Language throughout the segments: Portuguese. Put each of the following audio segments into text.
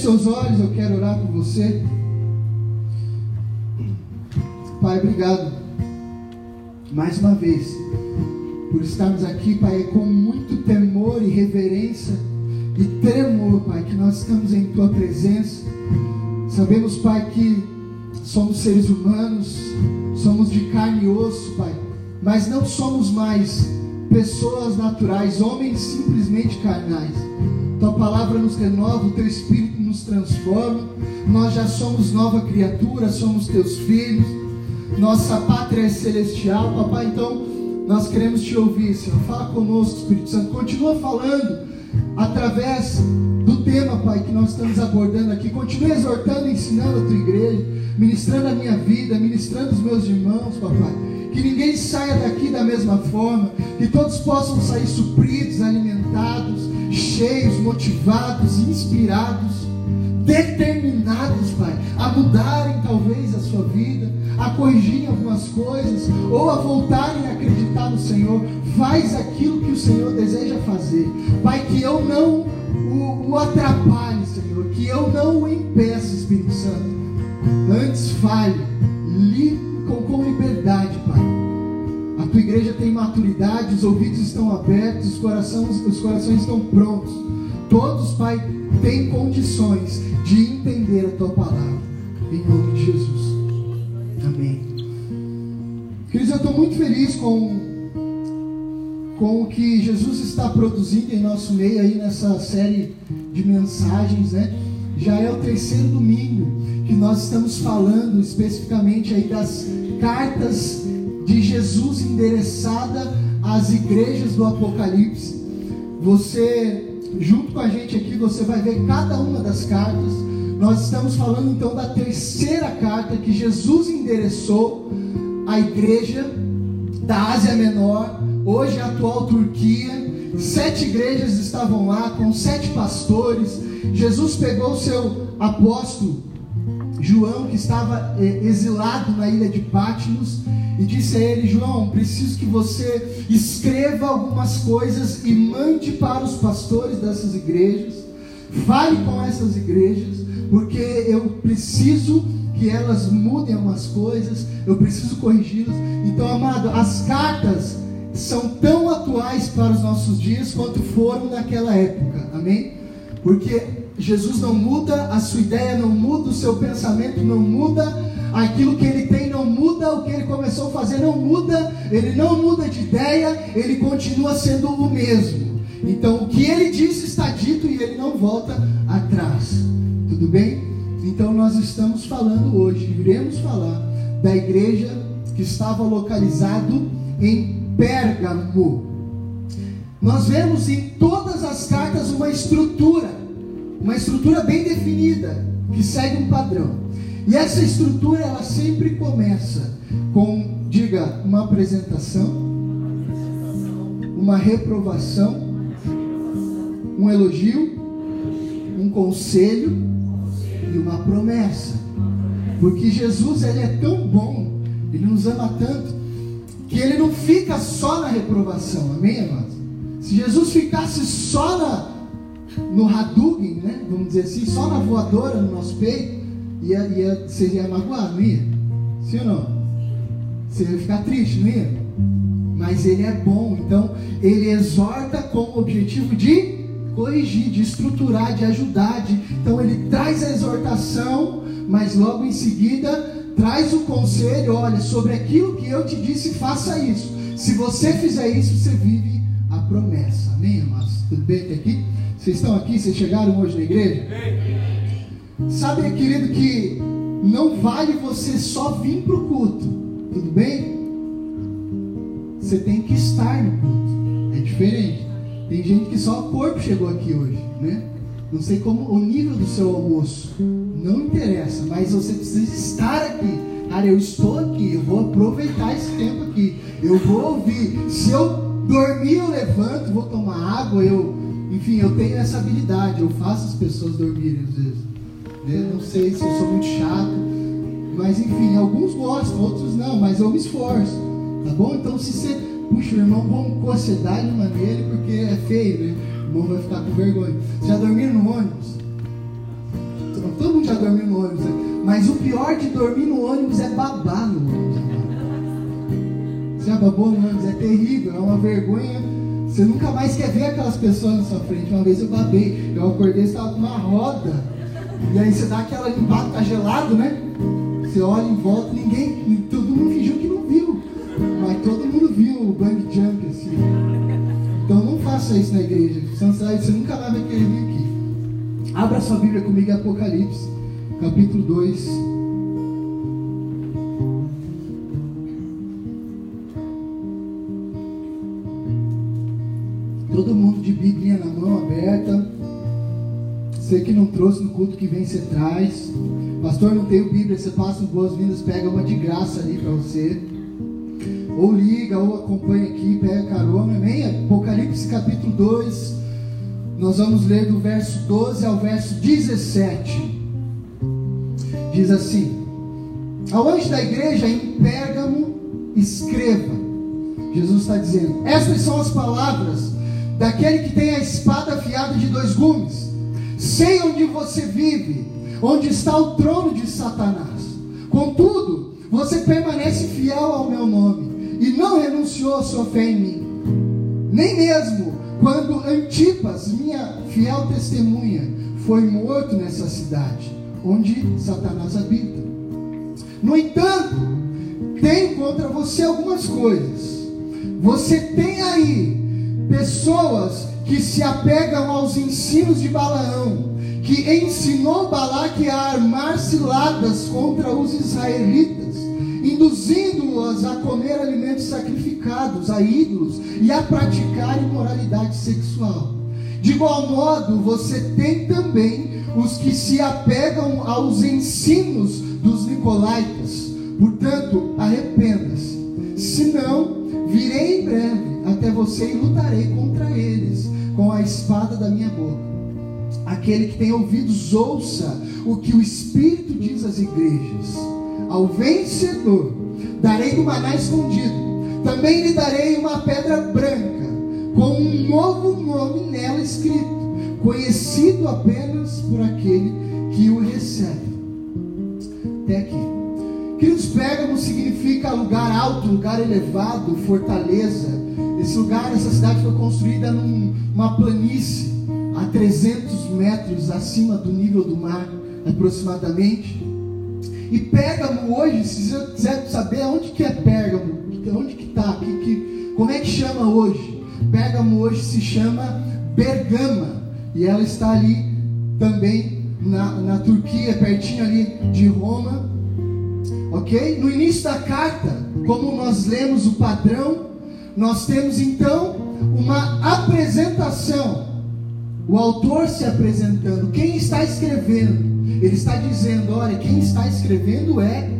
Feche seus olhos, eu quero orar por você. Pai, obrigado mais uma vez por estarmos aqui, Pai, com muito temor e reverência e tremor, Pai, que nós estamos em Tua presença. Sabemos, Pai, que somos seres humanos, somos de carne e osso, Pai, mas não somos mais pessoas naturais, homens simplesmente carnais. Tua palavra nos renova, o Teu Espírito nos transforma. Nós já somos nova criatura, somos Teus filhos. Nossa pátria é celestial, Papai. Então, nós queremos Te ouvir, Senhor. Fala conosco, Espírito Santo. Continua falando através do tema, Pai, que nós estamos abordando aqui. Continua exortando ensinando a Tua igreja, ministrando a minha vida, ministrando os meus irmãos, Papai. Que ninguém saia daqui da mesma forma, que todos possam sair supridos, alimentados, cheios, motivados, inspirados, determinados, Pai, a mudarem talvez a sua vida, a corrigirem algumas coisas, ou a voltarem a acreditar no Senhor. Faz aquilo que o Senhor deseja fazer, Pai, que eu não o, o atrapalhe, Senhor, que eu não o impeça, Espírito Santo. Antes fale, li, com, com liberdade, Pai. A tua igreja tem maturidade, os ouvidos estão abertos, os corações, os corações estão prontos. Todos, Pai, têm condições de entender a tua palavra. Em nome de Jesus. Amém. Queridos, eu estou muito feliz com, com o que Jesus está produzindo em nosso meio aí nessa série de mensagens, né? Já é o terceiro domingo que nós estamos falando especificamente aí das cartas de Jesus endereçada às igrejas do Apocalipse. Você, junto com a gente aqui, você vai ver cada uma das cartas. Nós estamos falando então da terceira carta que Jesus endereçou à igreja da Ásia Menor, hoje a atual Turquia. Sete igrejas estavam lá com sete pastores. Jesus pegou o seu apóstolo João, que estava eh, exilado na ilha de Patmos, e disse a ele: João, preciso que você escreva algumas coisas e mande para os pastores dessas igrejas. Fale com essas igrejas, porque eu preciso que elas mudem algumas coisas, eu preciso corrigi-las. Então, amado, as cartas são tão atuais para os nossos dias quanto foram naquela época, amém? Porque Jesus não muda, a sua ideia não muda, o seu pensamento não muda, aquilo que ele tem não muda, o que ele começou a fazer não muda, ele não muda de ideia, ele continua sendo o mesmo. Então, o que ele disse está dito e ele não volta atrás. Tudo bem? Então, nós estamos falando hoje, iremos falar da igreja que estava localizado em Pérgamo. Nós vemos em todas as cartas uma estrutura, uma estrutura bem definida, que segue um padrão. E essa estrutura ela sempre começa com, diga, uma apresentação, uma reprovação, um elogio, um conselho e uma promessa. Porque Jesus ele é tão bom, ele nos ama tanto, que ele não fica só na reprovação, amém, amados? Se Jesus ficasse só na, no Hadouken, né? Vamos dizer assim, só na voadora no nosso peito, ia, ia, você ia magoar, não ia? Sim ou não? Você ia ficar triste, não ia? Mas ele é bom, então ele exorta com o objetivo de corrigir, de estruturar, de ajudar. De, então ele traz a exortação, mas logo em seguida traz o conselho: olha, sobre aquilo que eu te disse, faça isso. Se você fizer isso, você vive a promessa. Amém, amados? Tudo bem até aqui? Vocês estão aqui? Vocês chegaram hoje na igreja? Sabe, querido, que não vale você só vir para o culto. Tudo bem? Você tem que estar no culto. É diferente. Tem gente que só o corpo chegou aqui hoje, né? Não sei como o nível do seu almoço. Não interessa, mas você precisa estar aqui. Cara, eu estou aqui, eu vou aproveitar esse tempo aqui. Eu vou ouvir. Se eu dormir, eu levanto, vou tomar água, eu, enfim, eu tenho essa habilidade. Eu faço as pessoas dormirem às vezes. Né? Não sei se eu sou muito chato, mas enfim, alguns gostam, outros não, mas eu me esforço. Tá bom? Então se você puxa o irmão, vamos cocedar de maneira porque é feio, né? O irmão vai ficar com vergonha. Já dormiram no ônibus? dormir no ônibus. Né? Mas o pior de dormir no ônibus é babar no ônibus. Você já babou no ônibus? É terrível, é uma vergonha. Você nunca mais quer ver aquelas pessoas na sua frente. Uma vez eu babei, eu acordei, estava com uma roda. E aí você dá aquela limpada, tá gelado, né? Você olha em volta, ninguém, todo mundo fingiu que não viu. Mas todo mundo viu o bang jump assim. Então não faça isso na igreja, senão você nunca mais vai querer vir aqui. Abra sua Bíblia comigo em Apocalipse, capítulo 2. Todo mundo de Bíblia na mão aberta. Você que não trouxe no culto que vem, você traz. Pastor, não tenho Bíblia, você passa boas-vindas, pega uma de graça ali para você. Ou liga, ou acompanha aqui, pega carona. Amém? Apocalipse capítulo 2. Nós vamos ler do verso 12 ao verso 17. Diz assim: Ao anjo da igreja em Pérgamo, escreva. Jesus está dizendo: Estas são as palavras daquele que tem a espada afiada de dois gumes. Sei onde você vive onde está o trono de Satanás. Contudo, você permanece fiel ao meu nome e não renunciou a sua fé em mim. Nem mesmo quando Antipas, minha fiel testemunha, foi morto nessa cidade, onde Satanás habita. No entanto, tem contra você algumas coisas. Você tem aí pessoas que se apegam aos ensinos de Balaão, que ensinou Balaque a armar ciladas contra os israelitas, induzindo-os a comer alimentos sacrificados a ídolos e a praticar imoralidade sexual. De igual modo, você tem também os que se apegam aos ensinos dos nicolaítas. Portanto, arrependa-se. Senão, virei em breve até você e lutarei contra eles com a espada da minha boca. Aquele que tem ouvidos, ouça o que o Espírito diz às igrejas. Ao vencedor, darei do maná escondido. Também lhe darei uma pedra branca, com um novo nome nela escrito, conhecido apenas por aquele que o recebe. Até aqui. Queridos, Pérgamo significa lugar alto, lugar elevado, fortaleza. Esse lugar, essa cidade foi construída numa planície a 300 metros acima do nível do mar, aproximadamente. E Pérgamo hoje, se você quiser saber onde que é Pérgamo, onde que está, que, que, como é que chama hoje? Pérgamo hoje se chama Bergama, e ela está ali também na, na Turquia, pertinho ali de Roma. Ok? No início da carta, como nós lemos o padrão, nós temos então uma apresentação o autor se apresentando, quem está escrevendo, ele está dizendo: olha, quem está escrevendo é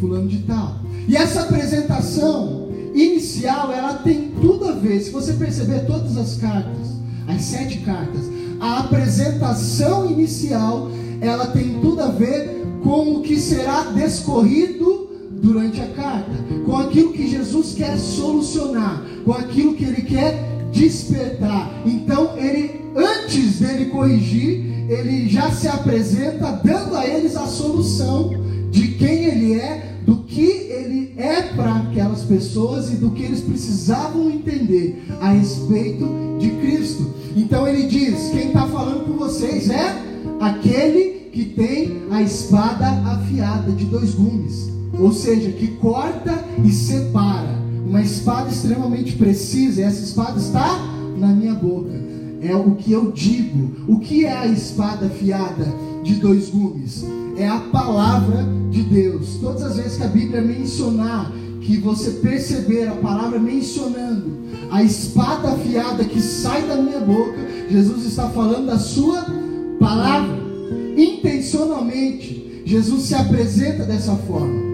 Fulano de Tal. E essa apresentação inicial, ela tem tudo a ver, se você perceber todas as cartas, as sete cartas, a apresentação inicial, ela tem tudo a ver com o que será descorrido durante a carta, com aquilo que Jesus quer solucionar, com aquilo que ele quer despertar. Então ele antes dele corrigir, ele já se apresenta dando a eles a solução de quem ele é, do que ele é para aquelas pessoas e do que eles precisavam entender a respeito de Cristo. Então ele diz: quem está falando com vocês é aquele que tem a espada afiada de dois gumes, ou seja, que corta e separa. Uma espada extremamente precisa, e essa espada está na minha boca é o que eu digo. O que é a espada afiada de dois gumes? É a palavra de Deus. Todas as vezes que a Bíblia mencionar, que você perceber a palavra mencionando a espada afiada que sai da minha boca, Jesus está falando da sua palavra. Intencionalmente, Jesus se apresenta dessa forma.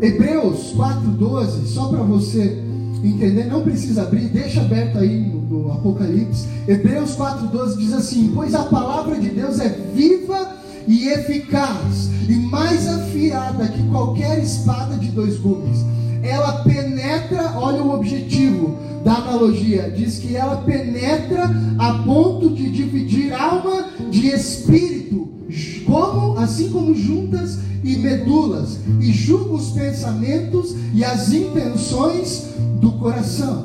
Hebreus 4,12, só para você entender, não precisa abrir, deixa aberto aí no, no Apocalipse. Hebreus 4,12 diz assim: Pois a palavra de Deus é viva e eficaz, e mais afiada que qualquer espada de dois gumes. Ela penetra, olha o objetivo da analogia, diz que ela penetra a ponto de dividir alma de espírito, como, assim como juntas e medulas, e julga os pensamentos e as intenções do coração.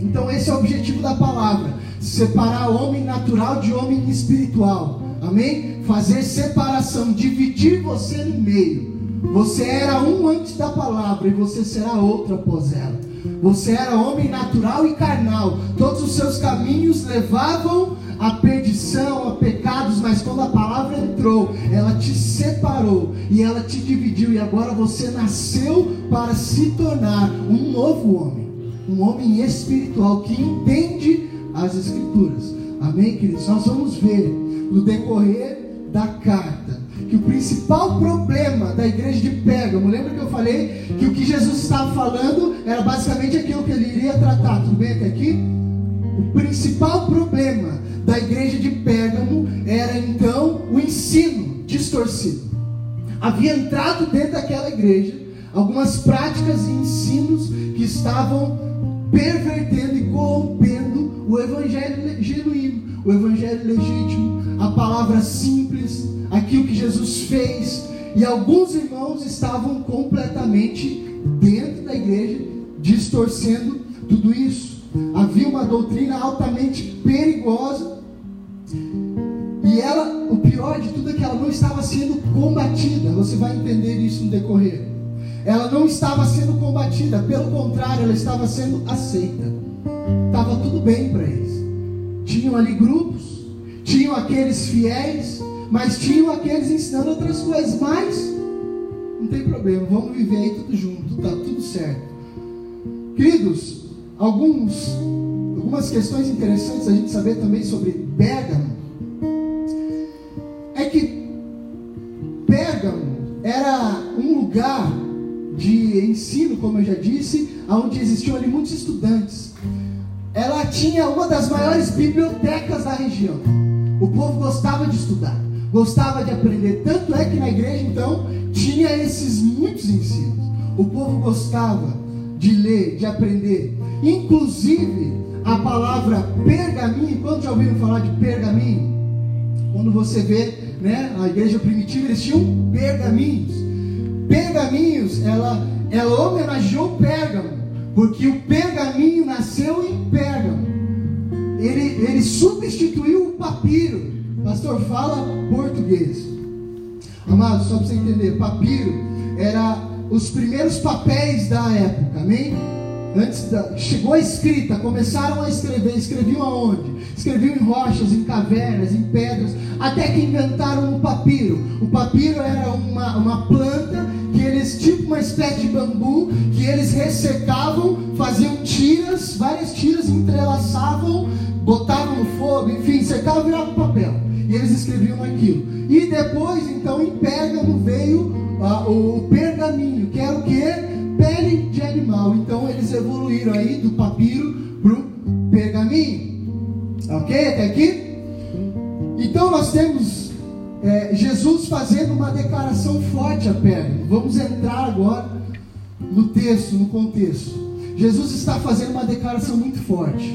Então esse é o objetivo da palavra: separar homem natural de homem espiritual. Amém? Fazer separação, dividir você no meio. Você era um antes da palavra e você será outro após ela. Você era homem natural e carnal. Todos os seus caminhos levavam a perdição, a pecados, mas quando a palavra entrou, ela te separou e ela te dividiu, e agora você nasceu para se tornar um novo homem, um homem espiritual que entende as Escrituras. Amém, queridos? Nós vamos ver no decorrer da carta que o principal problema da igreja de Pérgamo, lembra que eu falei que o que Jesus estava falando era basicamente aquilo que ele iria tratar, tudo bem até aqui? O principal problema da igreja de Pérgamo era então o ensino distorcido. Havia entrado dentro daquela igreja algumas práticas e ensinos que estavam pervertendo e corrompendo o evangelho genuíno, o evangelho legítimo, a palavra simples, aquilo que Jesus fez. E alguns irmãos estavam completamente dentro da igreja, distorcendo tudo isso. Havia uma doutrina altamente perigosa e ela, o pior de tudo é que ela não estava sendo combatida. Você vai entender isso no decorrer. Ela não estava sendo combatida, pelo contrário, ela estava sendo aceita. Estava tudo bem para eles. Tinham ali grupos, tinham aqueles fiéis, mas tinham aqueles ensinando outras coisas. Mas não tem problema, vamos viver aí tudo junto, tá tudo certo. Queridos, alguns, algumas questões interessantes a gente saber também sobre Pérgamo era um lugar de ensino, como eu já disse, onde existiam ali muitos estudantes. Ela tinha uma das maiores bibliotecas da região. O povo gostava de estudar, gostava de aprender. Tanto é que na igreja, então, tinha esses muitos ensinos. O povo gostava de ler, de aprender. Inclusive, a palavra pergaminho, quando já ouviram falar de pergaminho? Quando você vê né, a igreja primitiva, eles tinham pergaminhos. Pergaminhos, ela, ela homenageou Pérgamo, porque o pergaminho nasceu em Pérgamo. Ele, ele substituiu o papiro. Pastor, fala português. Amado, só para você entender, papiro era os primeiros papéis da época, amém? Antes da, chegou a escrita, começaram a escrever, escreviam aonde? Escreviam em rochas, em cavernas, em pedras, até que inventaram o papiro. O papiro era uma, uma planta que eles, tipo uma espécie de bambu, que eles ressecavam, faziam tiras, várias tiras, entrelaçavam, botavam no fogo, enfim, secavam e viravam papel. E eles escreviam aquilo. E depois, então, em Pérgamo veio uh, o pergaminho, que era o que? Pele de animal. Então eles evoluíram aí do papiro para o pergaminho. Ok? Até aqui? Então nós temos é, Jesus fazendo uma declaração forte a Pérgamo. Vamos entrar agora no texto, no contexto. Jesus está fazendo uma declaração muito forte.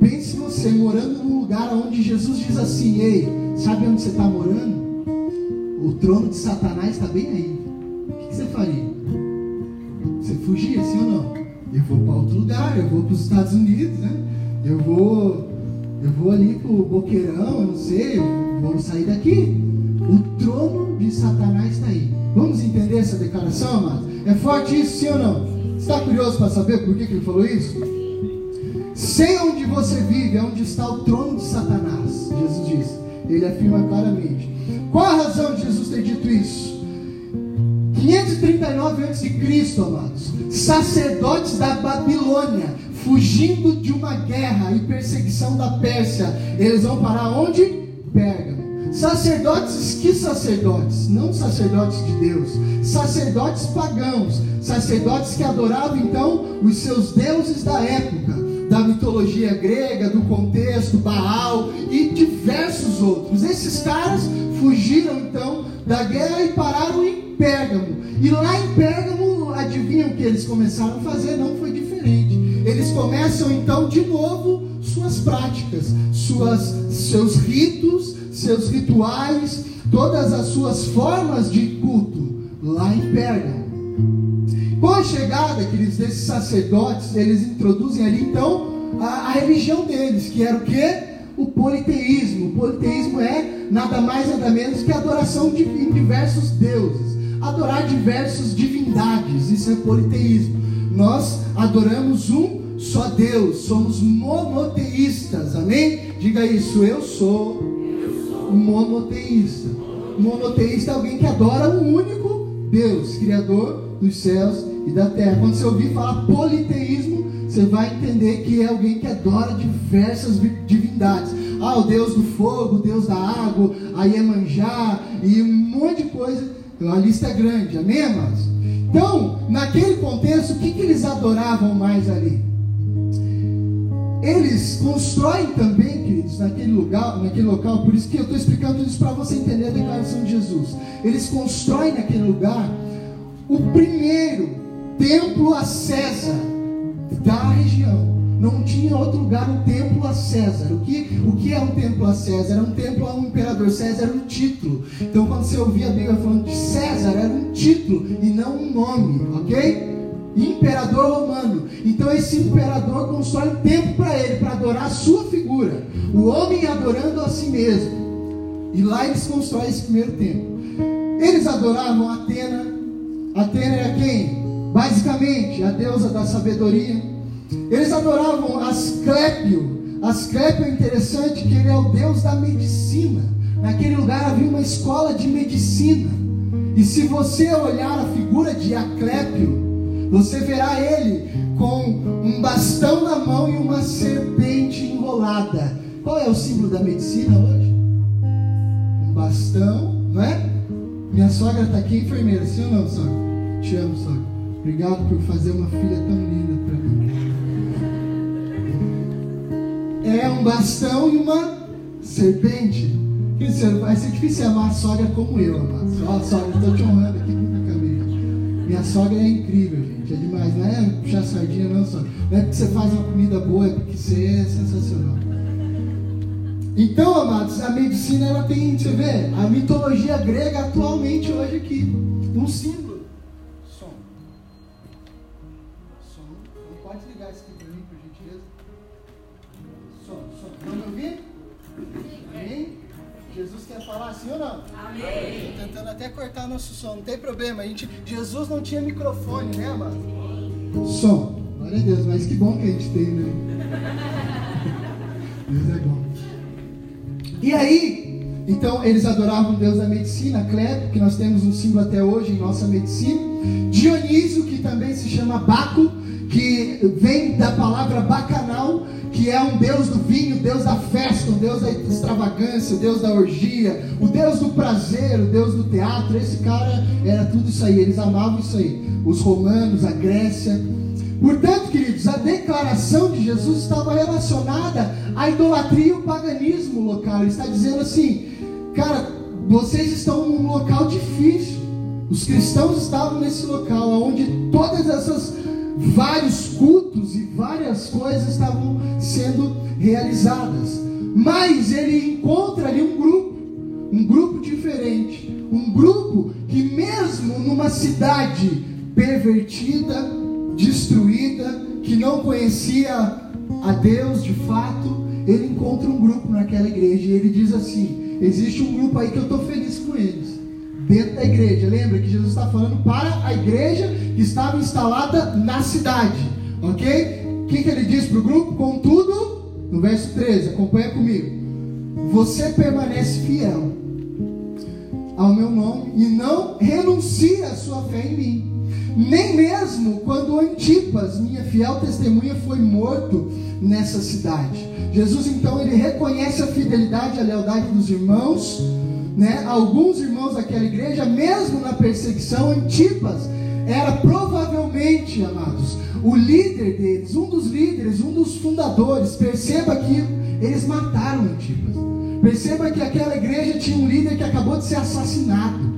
Pense você morando num lugar onde Jesus diz assim: Ei, sabe onde você está morando? O trono de Satanás está bem aí. O que você faria? Fugia, sim ou não? Eu vou para outro lugar, eu vou para os Estados Unidos, né? Eu vou, eu vou ali para o Boqueirão, eu não sei, eu vou sair daqui. O trono de Satanás está aí. Vamos entender essa declaração, amado? É forte isso, sim ou não? Está curioso para saber por que, que ele falou isso? Sei onde você vive, é onde está o trono de Satanás, Jesus diz. Ele afirma claramente. Qual a razão de Jesus ter dito isso? 539 a.C., amados, sacerdotes da Babilônia, fugindo de uma guerra e perseguição da Pérsia, eles vão para onde? Pérgamo. Sacerdotes, que sacerdotes? Não sacerdotes de Deus, sacerdotes pagãos, sacerdotes que adoravam então os seus deuses da época, da mitologia grega, do contexto, Baal e diversos outros. Esses caras fugiram então da guerra e pararam em Pérgamo. E lá em Pérgamo, adivinham o que eles começaram a fazer? Não foi diferente. Eles começam então de novo suas práticas, suas, seus ritos, seus rituais, todas as suas formas de culto lá em Pérgamo. Com a chegada, queridos, desses sacerdotes, eles introduzem ali então a, a religião deles, que era o que? O politeísmo. O politeísmo é nada mais nada menos que a adoração de, diversos deuses, adorar diversas divindades. Isso é politeísmo. Nós adoramos um só Deus, somos monoteístas, amém? Diga isso, eu sou, eu sou. monoteísta. Monoteísta é alguém que adora um único Deus, Criador dos céus e da terra. Quando você ouvir falar politeísmo, você vai entender que é alguém que adora diversas divindades. Ah, o Deus do fogo, o Deus da água, a Iemanjá e um monte de coisa. A lista é grande, amém, amados? Então, naquele contexto, o que, que eles adoravam mais ali? Eles constroem também, queridos, naquele lugar, naquele local, por isso que eu estou explicando isso para você entender a declaração de Jesus. Eles constroem naquele lugar o primeiro templo a César da região. Não tinha outro lugar um templo a César. O que, o que é um templo a César? Era um templo a um imperador. César era um título. Então, quando você ouvia a Bíblia falando de César, era um título e não um nome, ok? imperador romano. Então esse imperador constrói um templo para ele, para adorar a sua figura. O homem adorando a si mesmo. E lá eles constroem esse primeiro templo. Eles adoravam Atena. Atena era quem? Basicamente, a deusa da sabedoria. Eles adoravam Asclépio. Asclépio é interessante que ele é o deus da medicina. Naquele lugar havia uma escola de medicina. E se você olhar a figura de Aclépio, você verá ele com um bastão na mão e uma serpente enrolada. Qual é o símbolo da medicina hoje? Um bastão, não é? Minha sogra está aqui, enfermeira, sim ou não, sogra? Te amo, sogra. Obrigado por fazer uma filha tão linda para mim. É um bastão e uma serpente. Vai ser difícil amar a sogra como eu, amado. Ó, sogra, estou te honrando aqui publicamente. Minha sogra é incrível, gente é demais. Não é puxar sardinha, não, só. Não é porque você faz uma comida boa, é porque você é sensacional. Então, amados, a medicina ela tem, você vê, a mitologia grega atualmente hoje aqui, um símbolo. Nosso som, não tem problema. A gente, Jesus não tinha microfone, né, amado? Som. Glória a Deus, mas que bom que a gente tem, né? Deus é bom. E aí, então eles adoravam Deus da medicina, Cleto, que nós temos um símbolo até hoje em nossa medicina. Dionísio, que também se chama Baco, que vem da palavra bacanal, que é um Deus do vinho, Deus da festa, um Deus da extravagância, o Deus da orgia, o Deus do prazer, o Deus do teatro. Esse cara era tudo isso aí, eles amavam isso aí. Os romanos, a Grécia. Portanto, queridos, a declaração de Jesus estava relacionada à idolatria e ao paganismo local. Ele está dizendo assim, cara, vocês estão num local difícil. Os cristãos estavam nesse local onde todas essas vários cultos e várias coisas estavam sendo realizadas. Mas ele encontra ali um grupo, um grupo diferente, um grupo que mesmo numa cidade pervertida, destruída, que não conhecia a Deus de fato, ele encontra um grupo naquela igreja. E ele diz assim: existe um grupo aí que eu estou feliz com eles dentro da igreja. Lembra que Jesus está falando para a igreja que estava instalada na cidade. Ok? O que, que ele diz para o grupo? Contudo, no verso 13, acompanha comigo. Você permanece fiel ao meu nome e não renuncia a sua fé em mim. Nem mesmo quando Antipas, minha fiel testemunha, foi morto nessa cidade. Jesus então ele reconhece a fidelidade e a lealdade dos irmãos né, alguns irmãos daquela igreja, mesmo na perseguição, Antipas era provavelmente, amados, o líder deles, um dos líderes, um dos fundadores. Perceba que eles mataram Antipas. Perceba que aquela igreja tinha um líder que acabou de ser assassinado.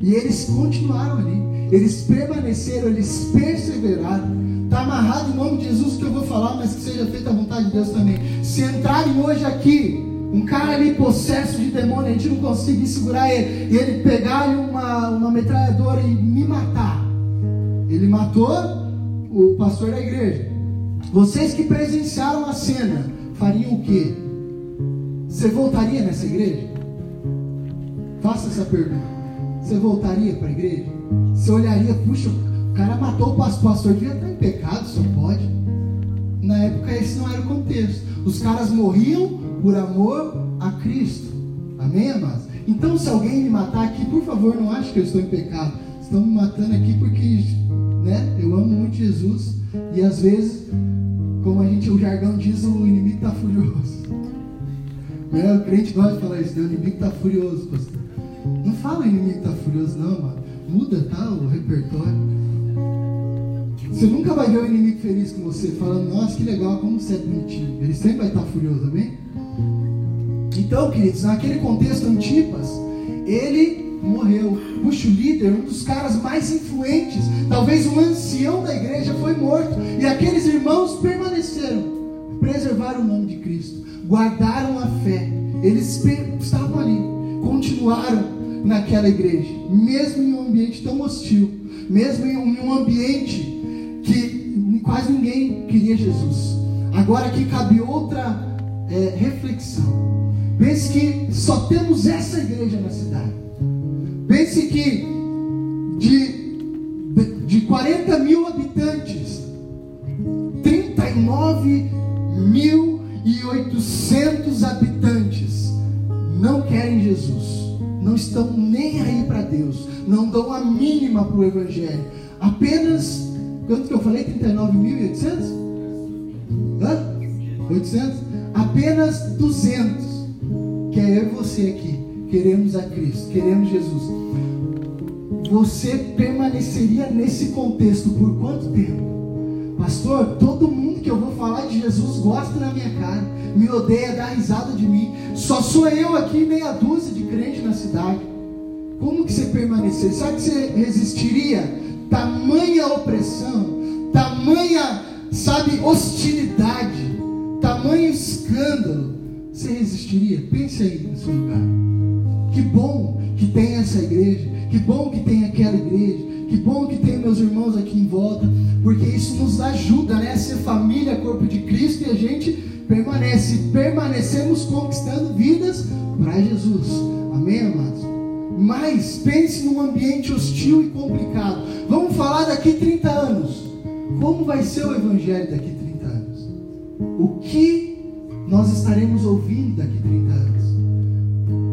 E eles continuaram ali. Eles permaneceram, eles perseveraram. Está amarrado em nome de Jesus que eu vou falar, mas que seja feita a vontade de Deus também. Se entrarem hoje aqui Um cara ali possesso de demônio, a gente não conseguir segurar ele, e ele pegar uma, uma metralhadora e me matar. Ele matou o pastor da igreja. Vocês que presenciaram a cena, fariam o quê? Você voltaria nessa igreja? Faça essa pergunta. Você voltaria para a igreja? Você olharia, puxa, o cara matou o pastor, o pastor devia estar em pecado, só pode. Na época esse não era o contexto. Os caras morriam por amor a Cristo. Amém, amados? Então, se alguém me matar aqui, por favor, não ache que eu estou em pecado. Estão me matando aqui porque né, eu amo muito Jesus. E às vezes, como a gente, o jargão diz, o inimigo está furioso. Né? O crente gosta de falar isso, né? o inimigo está furioso, pastor. Não fala inimigo está furioso, não, mano. Muda, tá? O repertório. Você nunca vai ver o inimigo feliz com você, falando, nossa, que legal, como você é bonitinho. Ele sempre vai estar furioso, amém? Então, queridos, naquele contexto Antipas, ele morreu. O líder, um dos caras mais influentes, talvez um ancião da igreja, foi morto. E aqueles irmãos permaneceram, preservaram o nome de Cristo, guardaram a fé. Eles estavam ali, continuaram naquela igreja, mesmo em um ambiente tão hostil, mesmo em um ambiente que quase ninguém queria Jesus. Agora aqui cabe outra é, reflexão. Pense que só temos essa igreja na cidade. Pense que de, de 40 mil habitantes, 39.800 habitantes não querem Jesus. Não estão nem aí para Deus. Não dão a mínima para o Evangelho. Apenas Quanto que eu falei? 39.800? Hã? 800? Apenas 200. Que é você aqui. Queremos a Cristo, queremos Jesus. Você permaneceria nesse contexto por quanto tempo? Pastor, todo mundo que eu vou falar de Jesus gosta na minha cara, me odeia, dá risada de mim. Só sou eu aqui, meia dúzia de crente na cidade. Como que você permaneceria? Sabe que você resistiria tamanha opressão, tamanha, sabe, hostilidade, tamanho escândalo, você resistiria? Pense aí no seu lugar. Que bom que tem essa igreja, que bom que tem aquela igreja, que bom que tem meus irmãos aqui em volta, porque isso nos ajuda né, a ser família, corpo de Cristo e a gente permanece, permanecemos conquistando vidas para Jesus. Amém, amados? Mas pense num ambiente hostil e complicado. Vamos falar daqui 30 anos. Como vai ser o Evangelho daqui 30 anos? O que nós estaremos ouvindo daqui 30 anos?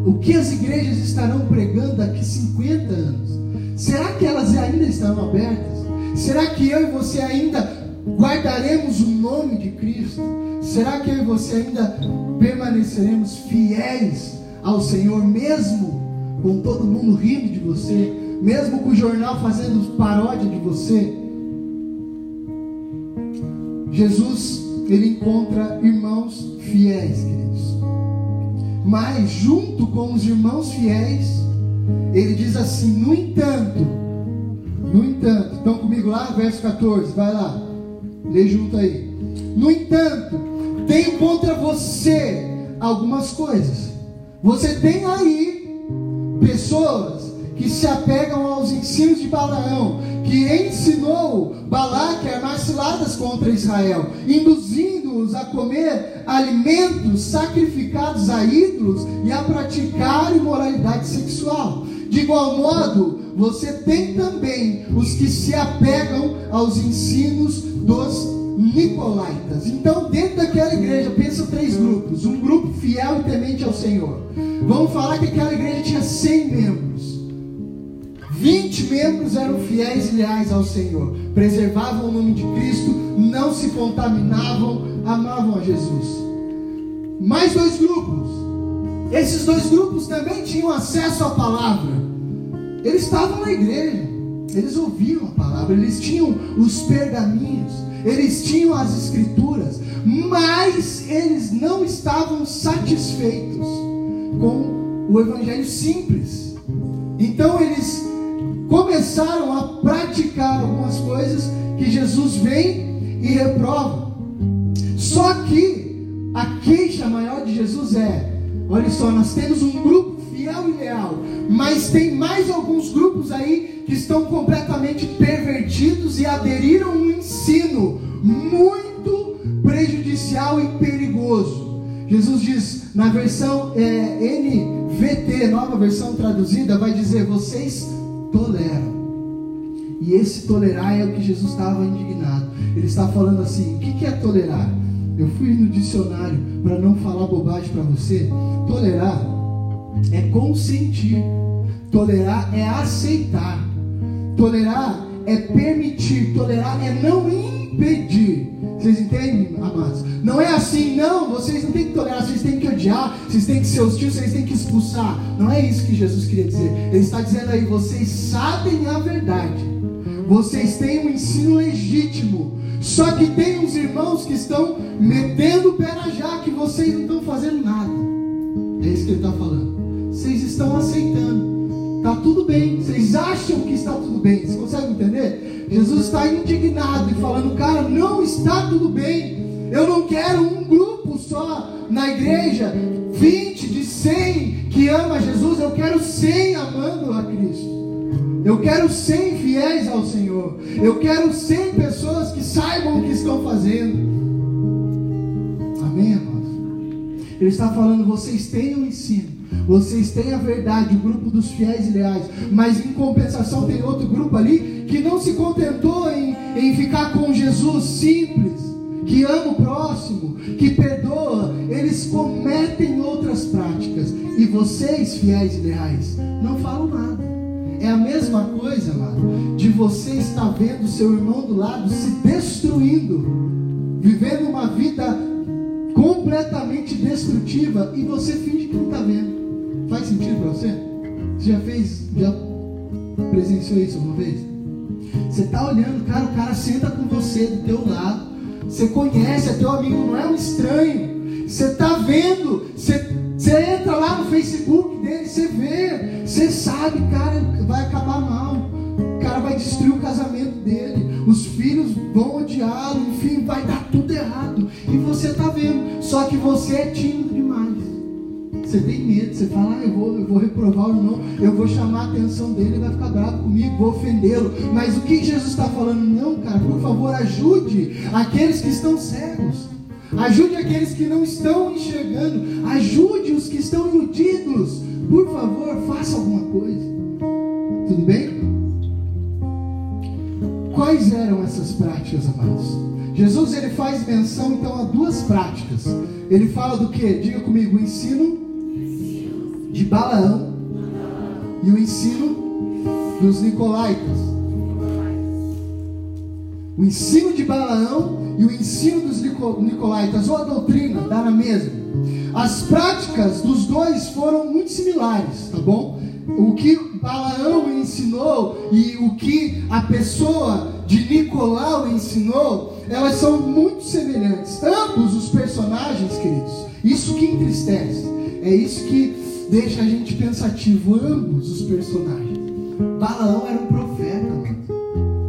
O que as igrejas estarão pregando daqui 50 anos? Será que elas ainda estarão abertas? Será que eu e você ainda guardaremos o nome de Cristo? Será que eu e você ainda permaneceremos fiéis ao Senhor mesmo com todo mundo rindo de você, mesmo com o jornal fazendo paródia de você. Jesus, ele encontra irmãos fiéis, queridos. Mas junto com os irmãos fiéis, ele diz assim: no entanto, no entanto, estão comigo lá, verso 14, vai lá, lê junto aí. No entanto, tenho contra você algumas coisas. Você tem aí pessoas que se apegam aos ensinos de Balaão, que ensinou Balaque a armar ciladas contra Israel, induzindo-os a comer alimentos sacrificados a ídolos e a praticar imoralidade sexual. De igual modo, você tem também os que se apegam aos ensinos dos Nicolaitas. Então, dentro daquela igreja, pensa três grupos: um grupo fiel e temente ao Senhor. Vamos falar que aquela igreja tinha 100 membros. 20 membros eram fiéis e leais ao Senhor, preservavam o nome de Cristo, não se contaminavam, amavam a Jesus. Mais dois grupos. Esses dois grupos também tinham acesso à palavra. Eles estavam na igreja, eles ouviam a palavra, eles tinham os pergaminhos, eles tinham as escrituras, mas eles não estavam satisfeitos com o evangelho simples. Então eles começaram a praticar algumas coisas que Jesus vem e reprova. Só que a queixa maior de Jesus é: Olha só, nós temos um grupo fiel e leal, mas tem mais alguns grupos aí que estão completamente pervertidos e aderiram a um ensino muito prejudicial e perigoso. Jesus diz na versão é, NVT, nova versão traduzida, vai dizer: vocês toleram. E esse tolerar é o que Jesus estava indignado. Ele está falando assim: o que é tolerar? Eu fui no dicionário para não falar bobagem para você. Tolerar é consentir. Tolerar é aceitar. Tolerar é permitir. Tolerar é não impedir. Vocês entendem, amados? Não é assim, não. Vocês não têm que tolerar, vocês têm que odiar, vocês têm que ser hostil, vocês têm que expulsar. Não é isso que Jesus queria dizer. Ele está dizendo aí: vocês sabem a verdade. Vocês têm um ensino legítimo só que tem uns irmãos que estão metendo o pé na vocês não estão fazendo nada. É isso que ele está falando. Vocês estão aceitando. Está tudo bem. Vocês acham que está tudo bem. Vocês conseguem entender? Jesus está indignado e falando, cara, não está tudo bem. Eu não quero um grupo só na igreja, 20 de 100 que ama Jesus. Eu quero 100 amando a Cristo. Eu quero 100 fiéis ao Senhor. Eu quero 100 pessoas que saibam o que estão fazendo. Amém, amados? Ele está falando: vocês têm o ensino, vocês têm a verdade, o grupo dos fiéis e leais. Mas em compensação, tem outro grupo ali que não se contentou em, em ficar com Jesus simples, que ama o próximo, que perdoa. Eles cometem outras práticas. E vocês, fiéis e leais, não falam nada. É a mesma coisa, amado, de você estar vendo seu irmão do lado se destruindo, vivendo uma vida completamente destrutiva e você finge que não está vendo. Faz sentido para você? Você já fez, já presenciou isso uma vez? Você está olhando, cara, o cara senta com você do teu lado. Você conhece, é teu amigo, não é um estranho. Você está vendo, você você entra lá no Facebook dele, você vê, você sabe, cara, vai acabar mal. O cara vai destruir o casamento dele. Os filhos vão odiá-lo, enfim, vai dar tudo errado. E você está vendo. Só que você é tímido demais. Você tem medo, você fala, ah, eu vou, eu vou reprovar ou não, eu vou chamar a atenção dele, ele vai ficar bravo comigo, vou ofendê-lo. Mas o que Jesus está falando? Não, cara, por favor, ajude aqueles que estão cegos. Ajude aqueles que não estão enxergando. Ajude os que estão iludidos. Por favor, faça alguma coisa. Tudo bem? Quais eram essas práticas, amados? Jesus ele faz menção então a duas práticas. Ele fala do que? Diga comigo, o ensino de Balaão e o ensino dos Nicolaitas. O ensino de Balaão e o ensino dos Nicolaitas, ou a doutrina, dá na mesma. As práticas dos dois foram muito similares, tá bom? O que Balaão ensinou e o que a pessoa de Nicolau ensinou, elas são muito semelhantes. Ambos os personagens, queridos, isso que entristece, é isso que deixa a gente pensativo. Ambos os personagens. Balaão era um profeta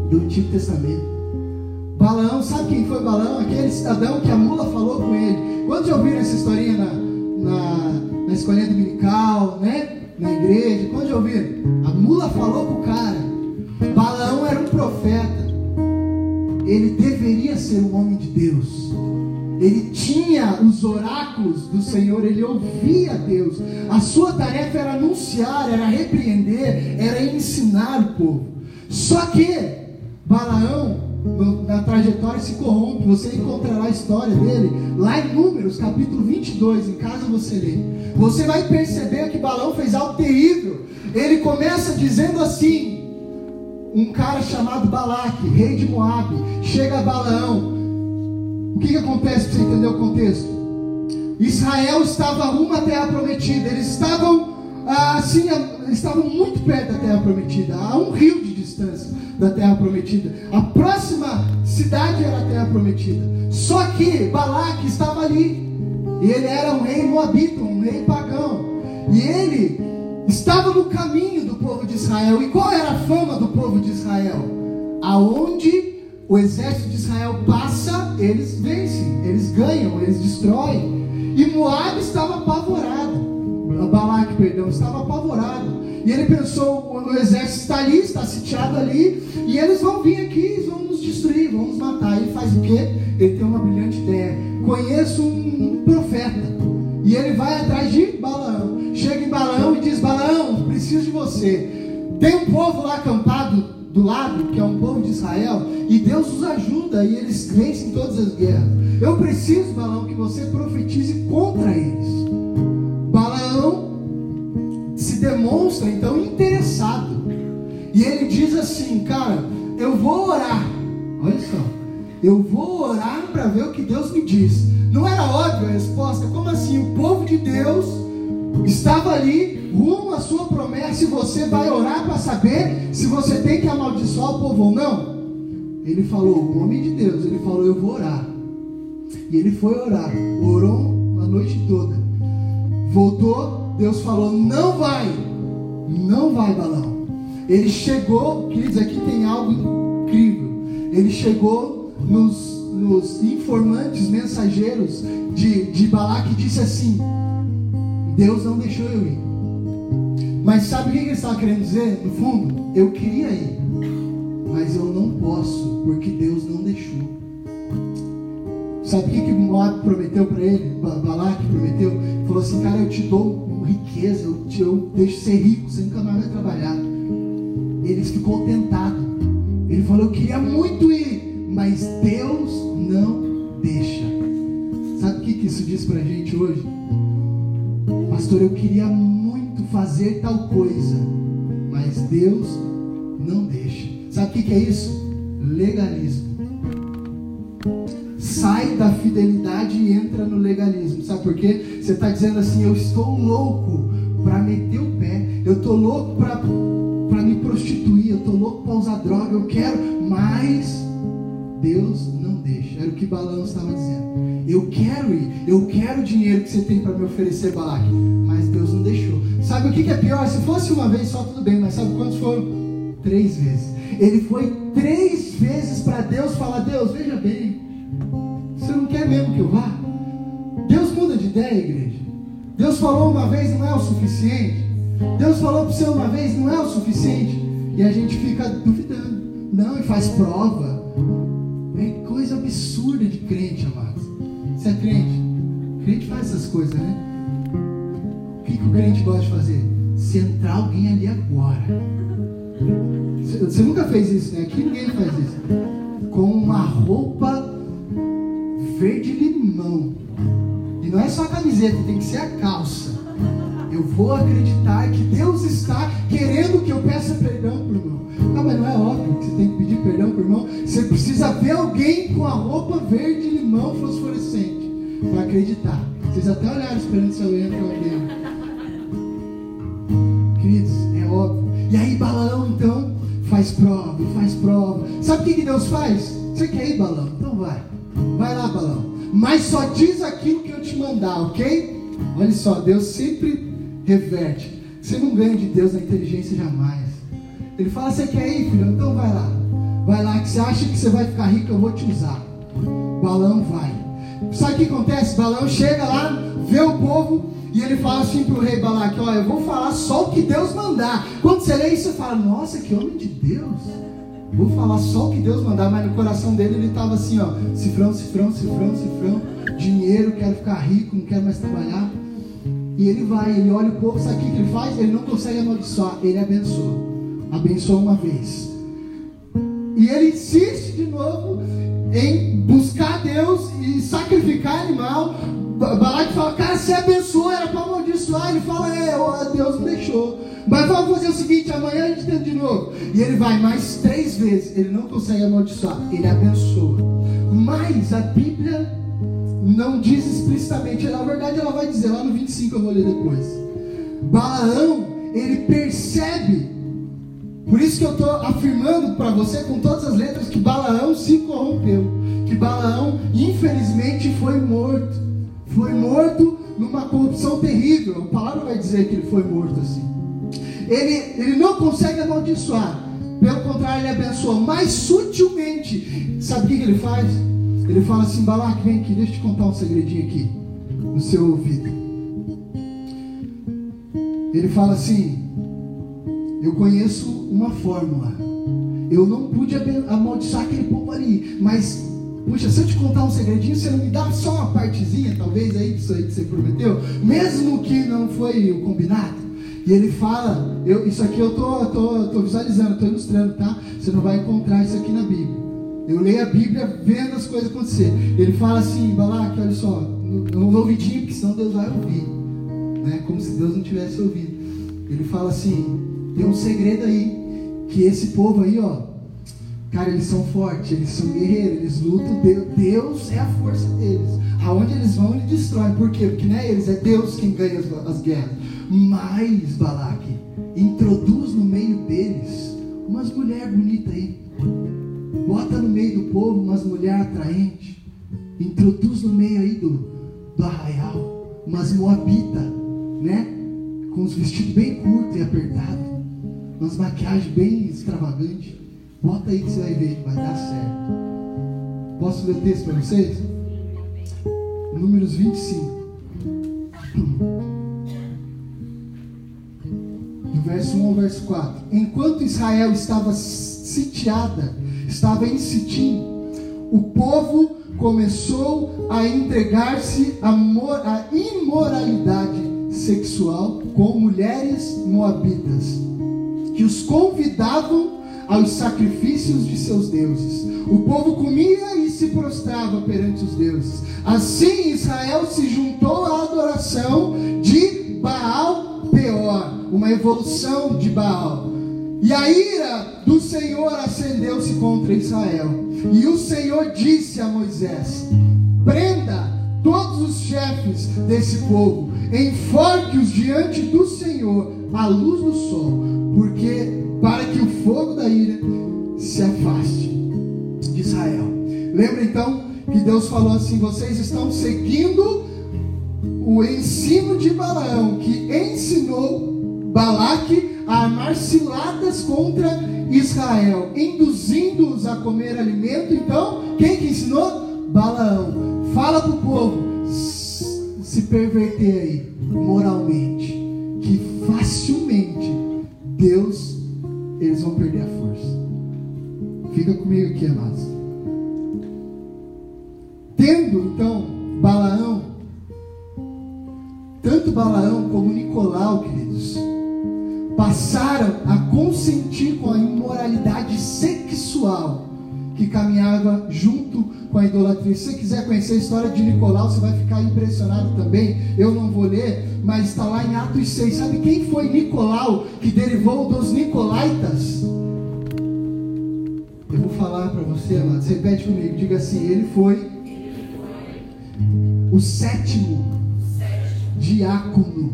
do Antigo Testamento. Balaão, sabe quem foi Balaão? Aquele cidadão que a mula falou com ele. Quantos já ouviram essa historinha na, na, na escolinha dominical, né? Na igreja? Quantos já ouviram? A mula falou com o cara. Balaão era um profeta. Ele deveria ser um homem de Deus. Ele tinha os oráculos do Senhor, ele ouvia Deus. A sua tarefa era anunciar, era repreender, era ensinar o povo. Só que Balaão na trajetória se corrompe. Você encontrará a história dele lá em Números, capítulo 22. Em casa você lê. Você vai perceber que Balão fez algo terrível. Ele começa dizendo assim: um cara chamado Balaque, rei de Moab, chega a Balaão. Que, que acontece para você entender o contexto? Israel estava rumo à terra prometida. Eles estavam assim, estavam muito perto da terra prometida, a um rio de distância da terra prometida. A próxima cidade era a terra prometida. Só que Balaque estava ali. E ele era um rei moabita, um rei pagão. E ele estava no caminho do povo de Israel. E qual era a fama do povo de Israel? Aonde o exército de Israel passa, eles vencem, eles ganham, eles destroem. E Moab estava apavorado. Balaque, perdão, estava apavorado. E ele pensou, o exército está ali, está sitiado ali, e eles vão vir aqui, vão nos destruir, vão nos matar. Ele faz o quê? Ele tem uma brilhante ideia. Conheço um, um profeta. E ele vai atrás de Balaão. Chega em Balaão e diz: Balaão, preciso de você. Tem um povo lá acampado do lado, que é um povo de Israel, e Deus os ajuda e eles vencem todas as guerras. Eu preciso, Balaão, que você profetize contra eles. Balaão se demonstra então interessado. E ele diz assim, cara, eu vou orar. Olha só. Eu vou orar para ver o que Deus me diz. Não era óbvia a resposta? Como assim? O povo de Deus estava ali rumo à sua promessa e você vai orar para saber se você tem que amaldiçoar o povo ou não? Ele falou, o homem de Deus, ele falou, eu vou orar. E ele foi orar, orou a noite toda. Voltou, Deus falou, não vai, não vai, balão. Ele chegou, queridos, aqui tem algo incrível. Ele chegou nos, nos informantes, mensageiros de, de Balaque e disse assim: Deus não deixou eu ir. Mas sabe o que ele estava querendo dizer? No fundo, eu queria ir, mas eu não posso, porque Deus não deixou. Sabe o que, Moab prometeu para ele? Balaque prometeu? Falou assim, cara, eu te dou riqueza, eu, te, eu deixo ser rico, você nunca mais vai trabalhar. Ele ficou tentado. Ele falou, eu queria muito ir, mas Deus não deixa. Sabe o que, que isso diz para a gente hoje? Pastor, eu queria muito fazer tal coisa, mas Deus não deixa. Sabe o que, que é isso? Legalismo. Sai da fidelidade e entra no legalismo. Sabe por quê? Você está dizendo assim: eu estou louco para meter o pé, eu estou louco para me prostituir, eu estou louco para usar droga, eu quero, mas Deus não deixa. Era o que Balão estava dizendo. Eu quero ir, eu quero o dinheiro que você tem para me oferecer, Balaque, mas Deus não deixou. Sabe o que, é pior? Se fosse uma vez só, tudo bem, mas sabe quantos foram? Três vezes. Ele foi três vezes para Deus falar: Deus, veja bem, você não quer mesmo que eu vá? Deus muda de ideia, igreja. Deus falou uma vez, não é o suficiente. Deus falou para você uma vez, não é o suficiente. E a gente fica duvidando. Não, e faz prova. É coisa absurda de crente, amados. Você é crente? crente faz essas coisas, né? Que, que o crente gosta de fazer? Se entrar alguém ali agora. Você, nunca fez isso, né? Aqui ninguém faz isso. Com uma roupa verde limão. E não é só a camiseta, tem que ser a calça. Eu vou acreditar que Deus está querendo que eu peça perdão para irmão. Não, mas não é óbvio que você tem que pedir perdão para irmão. Você precisa ver alguém com a roupa verde limão fosforescente para acreditar. Vocês até olharam esperando se eu entro alguém. E aí Balão então faz prova, faz prova. Sabe o que, que Deus faz? Você quer ir, Balão? Então vai. Vai lá, Balão. Mas só diz aquilo que eu te mandar, ok? Olha só, Deus sempre reverte. Você não ganha de Deus na inteligência jamais. Ele fala: Você quer ir, filho? Então vai lá. Vai lá, que você acha que você vai ficar rico, eu vou te usar. Balão vai. Sabe o que acontece? Balão chega lá, vê o povo e ele fala assim para o rei Balaque: Olha, eu vou falar só o que Deus mandar. Quando você lê isso, você fala: Nossa, que homem de Deus. Vou falar só o que Deus mandar, mas no coração dele ele estava assim: ó, cifrão, cifrão, cifrão, cifrão, dinheiro, quero ficar rico, não quero mais trabalhar. E ele vai, ele olha o povo, sabe o que ele faz? Ele não consegue amaldiçoar, ele abençoa. Abençoa uma vez. E ele insiste de novo em buscar Deus e sacrificar animal. Balaque fala, cara, você abençoa, era para amaldiçoar. Ele fala, é, Deus me deixou. Mas vamos fazer o seguinte, amanhã a gente tenta de novo. E ele vai mais três vezes, ele não consegue amaldiçoar, ele abençoa. Mas a Bíblia não diz explicitamente, na verdade ela vai dizer lá no 25, eu vou ler depois. Balaão, ele percebe, por isso que eu estou afirmando para você com todas as letras que Balaão se corrompeu, que Balaão infelizmente foi morto, foi morto numa corrupção terrível. A palavra vai dizer que ele foi morto assim. Ele, ele não consegue amaldiçoar, pelo contrário, ele abençoa, mas sutilmente, sabe o que, ele faz? Ele fala assim: Balaque, vem aqui, deixa eu te contar um segredinho aqui no seu ouvido. Ele fala assim: Eu conheço uma fórmula. Eu não pude amaldiçoar aquele povo ali, mas Puxa, se eu te contar um segredinho, você não me dá só uma partezinha, talvez, aí disso aí que você prometeu, mesmo que não foi o combinado. E ele fala, eu, isso aqui eu tô, tô, tô visualizando, tô ilustrando, tá? Você não vai encontrar isso aqui na Bíblia. Eu leio a Bíblia vendo as coisas acontecer. Ele fala assim, Balaque, olha só, no, no ouvidinho, porque senão Deus vai ouvir. Né? Como se Deus não tivesse ouvido. Ele fala assim, tem um segredo aí, que esse povo aí, ó, Cara, eles são fortes, eles são guerreiros, eles lutam, Deus é a força deles. Aonde eles vão, ele destrói. Por quê? Porque não é eles, é Deus quem ganha as, as guerras. Mas, Balaque, introduz no meio deles umas mulheres bonitas aí. Bota no meio do povo umas mulheres atraentes. Introduz no meio aí do, do arraial umas moabitas, né? Com os vestidos bem curtos e apertados. Umas maquiagens bem extravagantes. Bota aí que você vai ver que vai dar certo. Posso ler o texto para vocês? Números 25. Do verso 1 ao verso 4. Enquanto Israel estava sitiada, estava em Sitim, o povo começou a entregar-se à imoralidade sexual com mulheres moabitas, que os convidavam aos sacrifícios de seus deuses. O povo comia e se prostrava perante os deuses. Assim Israel se juntou à adoração de Baal Peor, uma evolução de Baal. E a ira do Senhor acendeu-se contra Israel. E o Senhor disse a Moisés: Prenda todos os chefes desse povo, enforque-os diante do Senhor à luz do sol, porque para que o fogo da ira se afaste de Israel. Lembra então que Deus falou assim: vocês estão seguindo o ensino de Balaão, que ensinou Balaque a armar ciladas contra Israel, induzindo-os a comer alimento. Então, quem que ensinou? Balaão. Fala para o povo se perverter aí moralmente, que facilmente Deus eles vão perder a força. Fica comigo aqui, amados. Tendo então Balaão, tanto Balaão como Nicolau, queridos, passaram a consentir com a imoralidade sexual que caminhava junto com a idolatria. Se você quiser conhecer a história de Nicolau, você vai ficar impressionado também. Eu não vou ler, mas está lá em Atos 6. Sabe quem foi Nicolau que derivou dos Nicolaitas? Eu vou falar para você, amado. Você repete comigo, diga assim: ele foi o sétimo diácono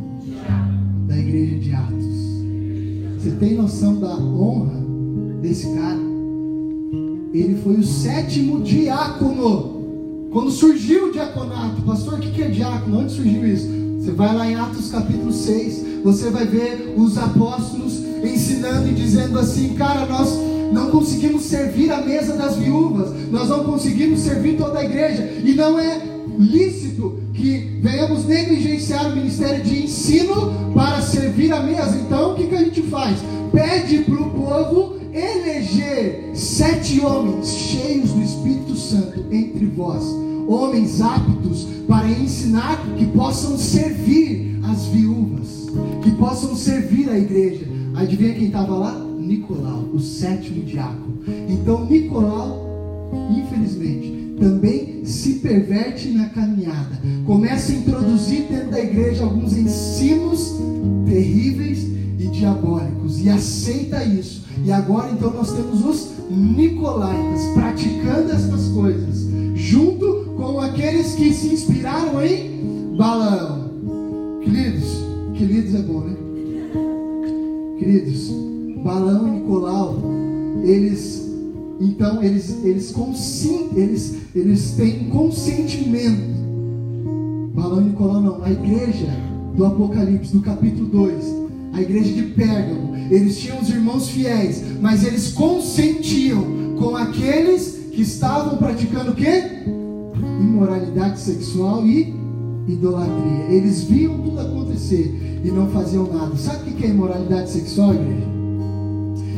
da igreja de Atos. Você tem noção da honra desse cara? Ele foi o sétimo diácono. Quando surgiu o diaconato, pastor, o que é diácono? Onde surgiu isso? Você vai lá em Atos capítulo 6, você vai ver os apóstolos ensinando e dizendo assim, cara, nós não conseguimos servir a mesa das viúvas, nós não conseguimos servir toda a igreja, e não é lícito que venhamos negligenciar o ministério de ensino para servir a mesa. Então, o que, que a gente faz? Pede para o povo eleger sete homens cheios do Espírito Santo entre vós, homens aptos para ensinar que possam servir as viúvas, que possam servir a igreja. Adivinha quem estava lá? Nicolau, o sétimo diácono. Então, Nicolau, infelizmente, também se perverte na caminhada, começa a introduzir dentro da igreja alguns ensinos terríveis e diabólicos e aceita isso e agora então nós temos os Nicolaitas praticando essas coisas, junto com aqueles que se inspiraram em Balaão. Queridos, queridos é bom, né? Queridos, Balaão e Nicolau, eles então eles eles eles eles têm consentimento. Balaão e Nicolau não, a igreja do Apocalipse, do capítulo 2, a igreja de Pérgamo, eles tinham os irmãos fiéis, mas eles consentiam com aqueles que estavam praticando o quê? Imoralidade sexual e idolatria. Eles viam tudo acontecer e não faziam nada. Sabe o que é imoralidade sexual, igreja?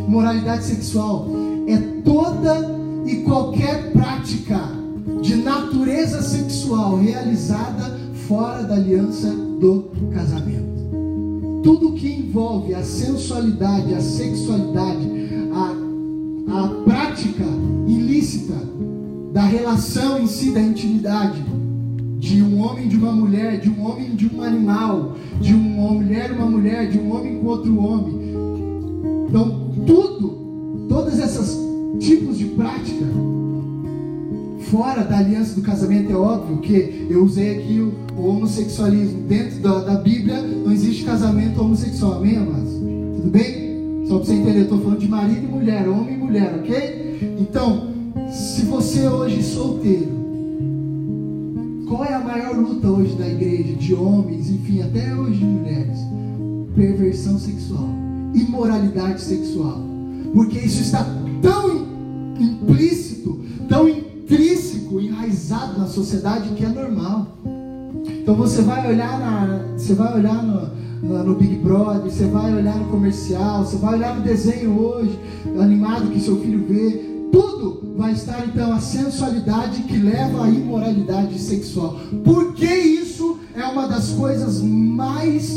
Imoralidade sexual é toda e qualquer prática de natureza sexual realizada fora da aliança do casamento. Tudo que envolve a sensualidade, a sexualidade, a, a prática ilícita da relação em si, da intimidade, de um homem de uma mulher, de um homem de um animal, de uma mulher uma mulher, de um homem com outro homem. Então, tudo, tipos de prática, fora da aliança do casamento, é óbvio que eu usei aqui o, o homossexualismo. Dentro da, da, Bíblia não existe casamento homossexual, amém, amados? Tudo bem? Só para você entender, eu estou falando de marido e mulher, homem e mulher, ok? Então, se você hoje é solteiro, qual é a maior luta hoje da igreja, de homens, enfim, até hoje de mulheres? Perversão sexual, imoralidade sexual. Porque isso está tão enraizado na sociedade que é normal. Então você vai olhar na, você vai olhar no, no, no, Big Brother, você vai olhar no comercial, você vai olhar no desenho hoje, animado que seu filho vê, tudo vai estar então a sensualidade que leva à imoralidade sexual. Porque isso é uma das coisas mais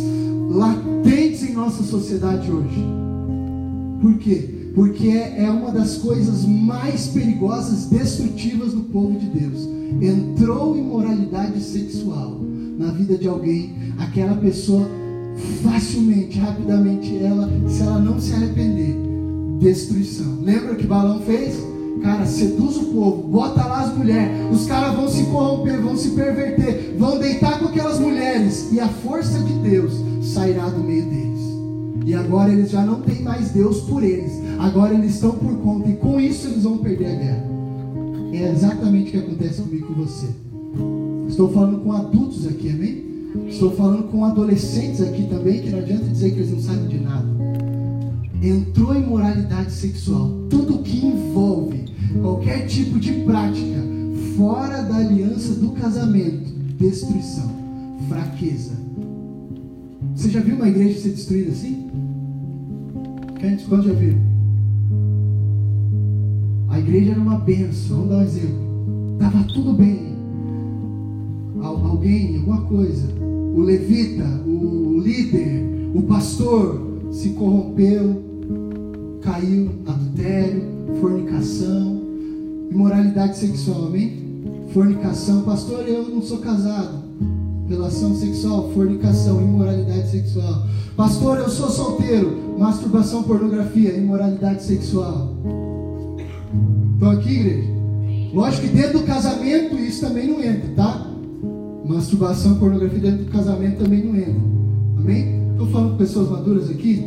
latentes em nossa sociedade hoje. Por quê? Porque é uma das coisas mais perigosas, destrutivas do povo de Deus. Entrou imoralidade sexual na vida de alguém, aquela pessoa facilmente, rapidamente, ela, se ela não se arrepender, destruição. Lembra que Balão fez? Cara, seduz o povo, bota lá as mulheres, os caras vão se corromper, vão se perverter, vão deitar com aquelas mulheres, e a força de Deus sairá do meio deles. E agora eles já não têm mais Deus por eles, agora eles estão por conta, e com isso eles vão perder a guerra. É exatamente o que acontece comigo com você. Estou falando com adultos aqui, amém? Estou falando com adolescentes aqui também, que não adianta dizer que eles não sabem de nada entrou em moralidade sexual, tudo que envolve qualquer tipo de prática fora da aliança do casamento, destruição, fraqueza. Você já viu uma igreja ser destruída assim? Quantos já viram? A igreja era uma benção, vamos dar um exemplo. Estava tudo bem. Alguém, alguma coisa. O levita, o líder, o pastor se corrompeu, caiu adultério, fornicação, imoralidade sexual, amém? Fornicação, pastor, eu não sou casado. Relação sexual, fornicação, imoralidade sexual. Pastor, eu sou solteiro. Masturbação, pornografia, imoralidade sexual. Estão aqui, igreja? Lógico que dentro do casamento isso também não entra, tá? Masturbação, pornografia dentro do casamento também não entra. Amém? Estou falando com pessoas maduras aqui?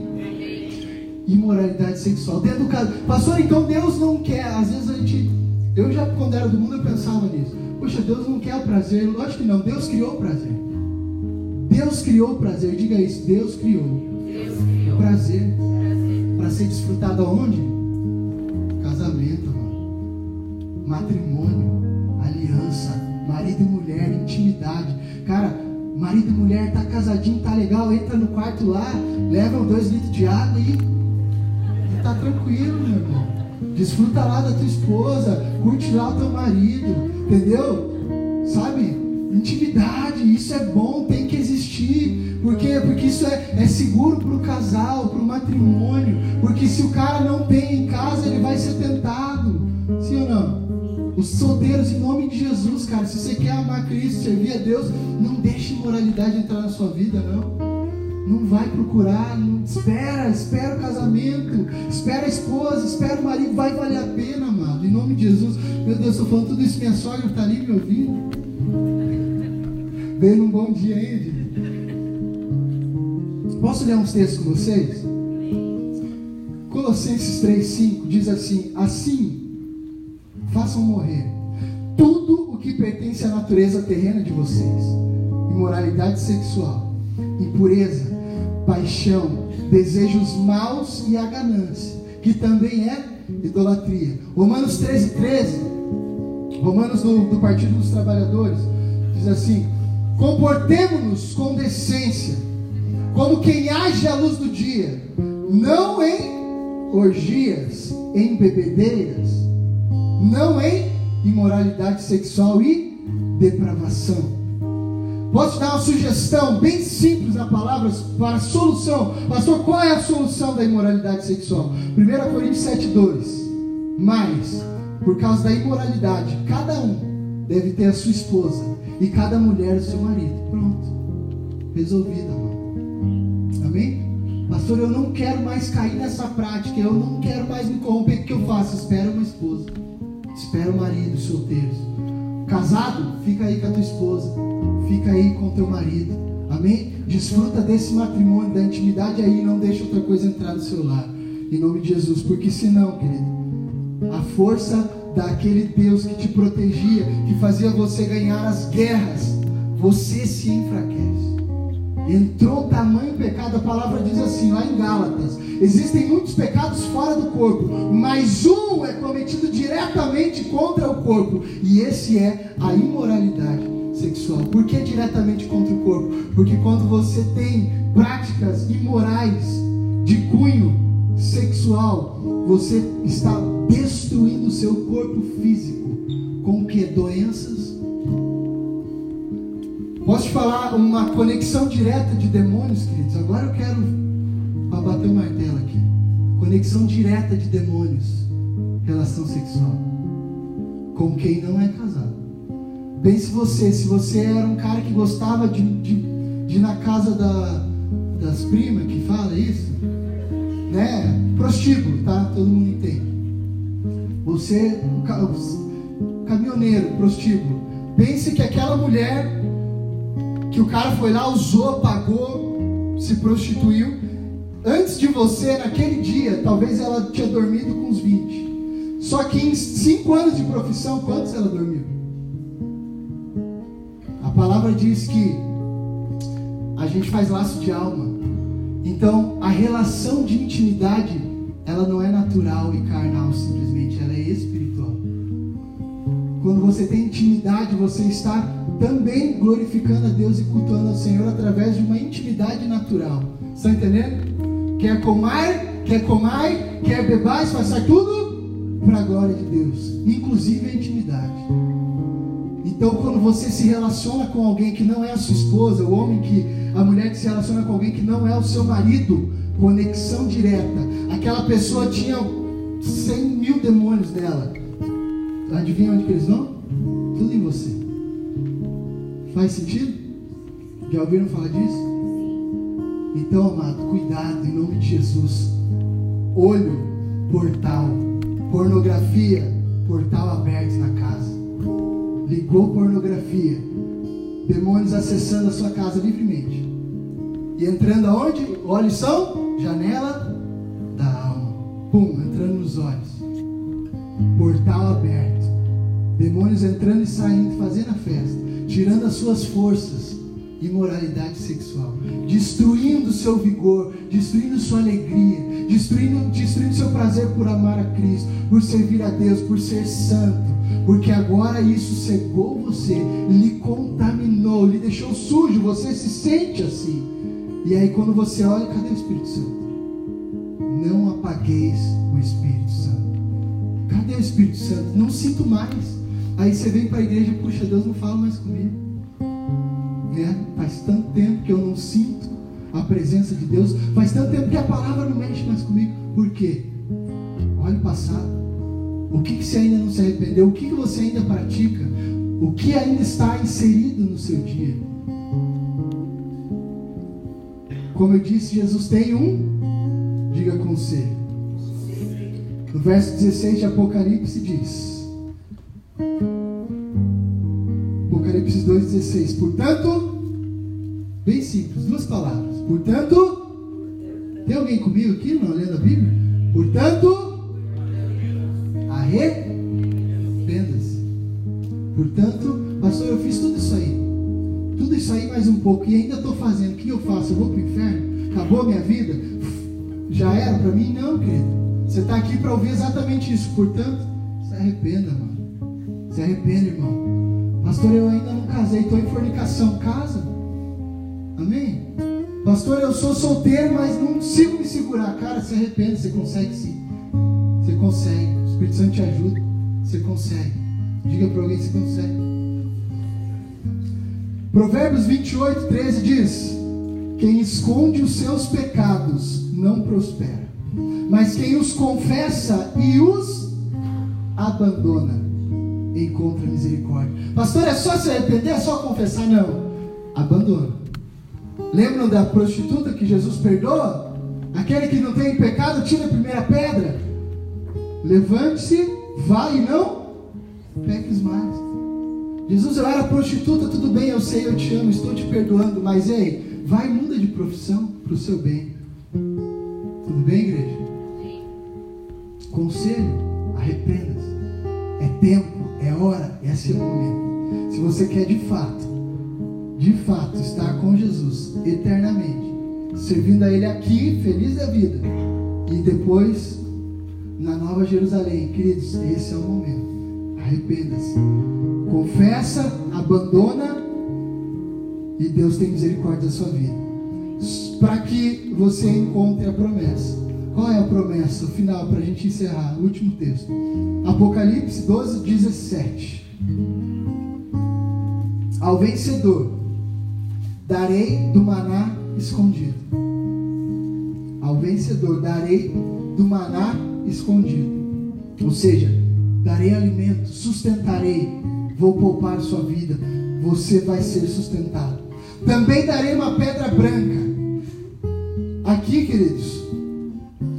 imoralidade sexual. Dentro do caso, pastor, então Deus não quer. Às vezes a gente, eu já quando era do mundo eu pensava nisso. Poxa, Deus não quer o prazer. Lógico que não. Deus criou o prazer. Deus criou o prazer. Diga isso. Deus criou. Deus criou. O prazer. prazer. Para ser desfrutado aonde? Matrimônio, aliança, marido e mulher, intimidade. Cara, marido e mulher tá casadinho, tá legal, entra no quarto lá, leva dois litros de água e tá tranquilo, meu irmão. Desfruta lá da tua esposa, curte lá o teu marido, entendeu? Sabe? Intimidade, isso é bom, tem que existir. Por quê? Porque isso é, é seguro para o casal, para o matrimônio. Porque se o cara não tem em casa, ele vai ser tentado. Sim ou não? Os solteiros, em nome de Jesus, cara, se você quer amar Cristo, servir a Deus, não deixe imoralidade entrar na sua vida, não. Não vai procurar, não, espera, espera o casamento, espera a esposa, espera o marido, vai valer a pena, amado. Em nome de Jesus. Meu Deus, estou falando tudo isso, minha sogra está ali me ouvindo. Veio num bom dia aí, Posso ler uns textos com vocês? Colossenses 3,5 diz assim: Assim, façam morrer tudo o que pertence à natureza terrena de vocês: imoralidade sexual, impureza, paixão, desejos maus e a ganância, que também é idolatria. Romanos 13, 13, Romanos do, do Partido dos Trabalhadores, diz assim: comportemos-nos com decência, como quem age à luz do dia, não em orgias, em bebedeiras, não em imoralidade sexual e depravação. Posso dar uma sugestão bem simples na palavra para a solução? Pastor, qual é a solução da imoralidade sexual? 1 Coríntios 7,2. Mas, por causa da imoralidade, cada um deve ter a sua esposa e cada mulher o seu marido. Pronto. Resolvido, amor. Amém? Pastor, eu não quero mais cair nessa prática, eu não quero mais me corromper. O que eu faço? Espera uma esposa. Espera o marido, solteiros. Casado, fica aí com a tua esposa. Fica aí com o teu marido. Amém? Desfruta desse matrimônio, da intimidade aí, não deixa outra coisa entrar no seu lar. Em nome de Jesus. Porque senão, querido, a força daquele Deus que te protegia, que fazia você ganhar as guerras, você se enfraquece. Entrou tamanho pecado, a palavra diz assim, lá em Gálatas: existem muitos pecados fora do corpo, mas um é cometido diretamente contra o corpo, e esse é a imoralidade sexual. Por que diretamente contra o corpo? Porque quando você tem práticas imorais de cunho sexual, você está destruindo o seu corpo físico com que? Doenças Posso te falar uma conexão direta de demônios, queridos? Agora eu quero bater o martelo aqui. Conexão direta de demônios, relação sexual, com quem não é casado. Pense você, se você era um cara que gostava de, de, de ir na casa da, das primas, que fala isso, né? Prostíbulo, tá? Todo mundo entende. Você, o caminhoneiro, prostíbulo. Pense que aquela mulher que o cara foi lá, usou, pagou, se prostituiu. Antes de você, naquele dia, talvez ela tinha dormido com uns 20. Só que em 5 anos de profissão, quantos ela dormiu? A palavra diz que a gente faz laço de alma. Então, a relação de intimidade, ela não é natural e carnal simplesmente, ela é espiritual. Quando você tem intimidade, você está também glorificando a Deus e cultuando ao Senhor através de uma intimidade natural. Está entendendo? Quer comar, quer comar, quer beber, faça tudo para a glória de Deus, inclusive a intimidade. Então, quando você se relaciona com alguém que não é a sua esposa, o homem que, a mulher que se relaciona com alguém que não é o seu marido, conexão direta. Aquela pessoa tinha 100 mil demônios nela. Adivinha onde eles vão? Tudo em você. Faz sentido? Já ouviram falar disso? Então, amado, cuidado em nome de Jesus. Olho, portal. Pornografia, portal aberto na casa. Ligou pornografia. Demônios acessando a sua casa livremente. E entrando aonde? Olhos são janela da alma. Pum, entrando nos olhos. Portal aberto. Demônios entrando e saindo, fazendo a festa tirando as suas forças, imoralidade sexual, destruindo seu vigor, destruindo sua alegria, destruindo, destruindo seu prazer por amar a Cristo, por servir a Deus, por ser santo, porque agora isso cegou você, lhe contaminou, lhe deixou sujo, você se sente assim. E aí quando você olha, cadê o Espírito Santo? Não apagueis o Espírito Santo. Cadê o Espírito Santo? Não sinto mais. Aí você vem para a igreja, puxa, Deus não fala mais comigo. Né? Faz tanto tempo que eu não sinto a presença de Deus. Faz tanto tempo que a palavra não mexe mais comigo. Por quê? Olha o passado. O que, que você ainda não se arrependeu? O que, que você ainda pratica? O que ainda está inserido no seu dia? Como eu disse, Jesus tem um, diga conselho. No verso 16 de Apocalipse diz: Apocalipse 2,16. Portanto, bem simples, duas palavras. Portanto, tem alguém comigo aqui não lendo a Bíblia? Portanto, arrependa-se. Portanto, pastor, eu fiz tudo isso aí. Tudo isso aí mais um pouco. E ainda estou fazendo. O que eu faço? Eu vou para o inferno? Acabou a minha vida? Já era para mim? Não, querido. Você está aqui para ouvir exatamente isso. Portanto, se arrependa, mano. Se arrependa, irmão. Pastor, eu ainda não casei, estou em fornicação. Casa. Amém? Pastor, eu sou solteiro, mas não consigo me segurar. Cara, se arrepende, você consegue sim. Você consegue. O Espírito Santo te ajuda. Você consegue. Diga para alguém se consegue. Provérbios 28, 13 diz: Quem esconde os seus pecados não prospera, mas quem os confessa e os abandona encontra misericórdia. Pastor, é só se arrepender? É só confessar? Não. Abandona. Lembram da prostituta que Jesus perdoa? Aquele que não tem pecado, tira a primeira pedra. Levante-se, vá e não peques mais. Jesus, eu era prostituta, tudo bem, eu sei, eu te amo, estou te perdoando, mas ei, vai e muda de profissão para o seu bem. Você quer de fato, de fato, estar com Jesus eternamente, servindo a Ele aqui, feliz da vida, e depois na Nova Jerusalém, queridos, esse é o momento. Arrependa-se. Confessa, abandona e Deus tem misericórdia da sua vida. Para que você encontre a promessa. Qual é a promessa? O final, para a gente encerrar. O último texto. Apocalipse 12, 17. Ao vencedor darei do maná escondido. Ao vencedor darei do maná escondido. Ou seja, darei alimento, sustentarei, vou poupar sua vida, você vai ser sustentado. Também darei uma pedra branca. Aqui, queridos,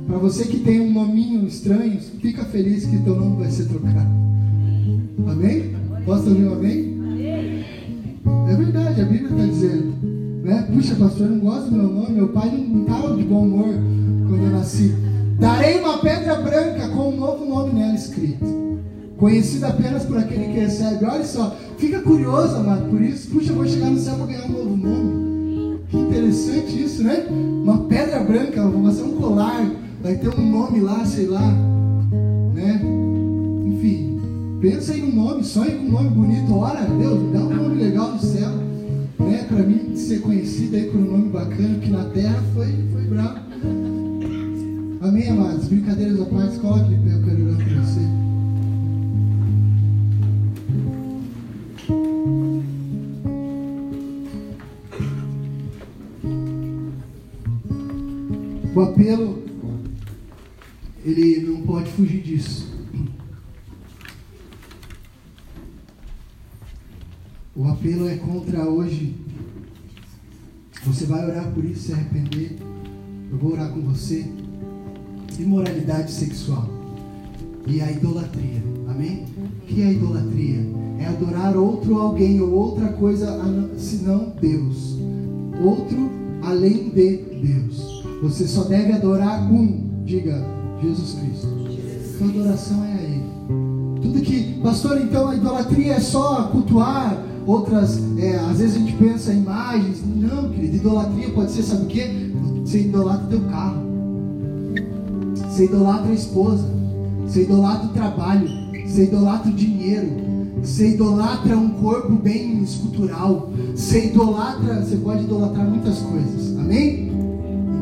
para você que tem um nominho estranho, fica feliz que teu nome vai ser trocado. Amém? Posso ouvir um amém? É verdade, a Bíblia está dizendo. Né? Puxa, pastor, eu não gosto do meu nome, meu pai não estava de bom humor quando eu nasci. Darei uma pedra branca com um novo nome nela escrito conhecido apenas por aquele que recebe. Olha só, fica curioso, amado, por isso. Puxa, eu vou chegar no céu para ganhar um novo nome. Que interessante isso, né? Uma pedra branca, vai ser um colar, vai ter um nome lá, sei lá, né? Pensa aí no nome, sonha com um nome bonito. Ora, Deus, dá um nome legal no céu, né? Para mim ser conhecido aí por um nome bacana, que na terra foi, foi bravo. Amém, amados? Brincadeiras à parte, coloque de pé, eu quero orar para você. O apelo, ele não pode fugir disso. O apelo é contra hoje. Você vai orar por isso, se arrepender. Eu vou orar com você. Imoralidade sexual e a idolatria. Amém? O que é a idolatria? É adorar outro alguém ou outra coisa senão Deus. Outro além de Deus. Você só deve adorar um. Diga, Jesus Cristo. Sua adoração é a Ele. Tudo que, pastor, então a idolatria é só cultuar outras. É, às vezes a gente pensa em imagens. Não, querido, idolatria pode ser, sabe o que? Você idolatra teu carro. Você idolatra a esposa. Você idolatra o trabalho. Você idolatra o dinheiro. Você idolatra um corpo bem escultural. Você idolatra, você pode idolatrar muitas coisas. Amém?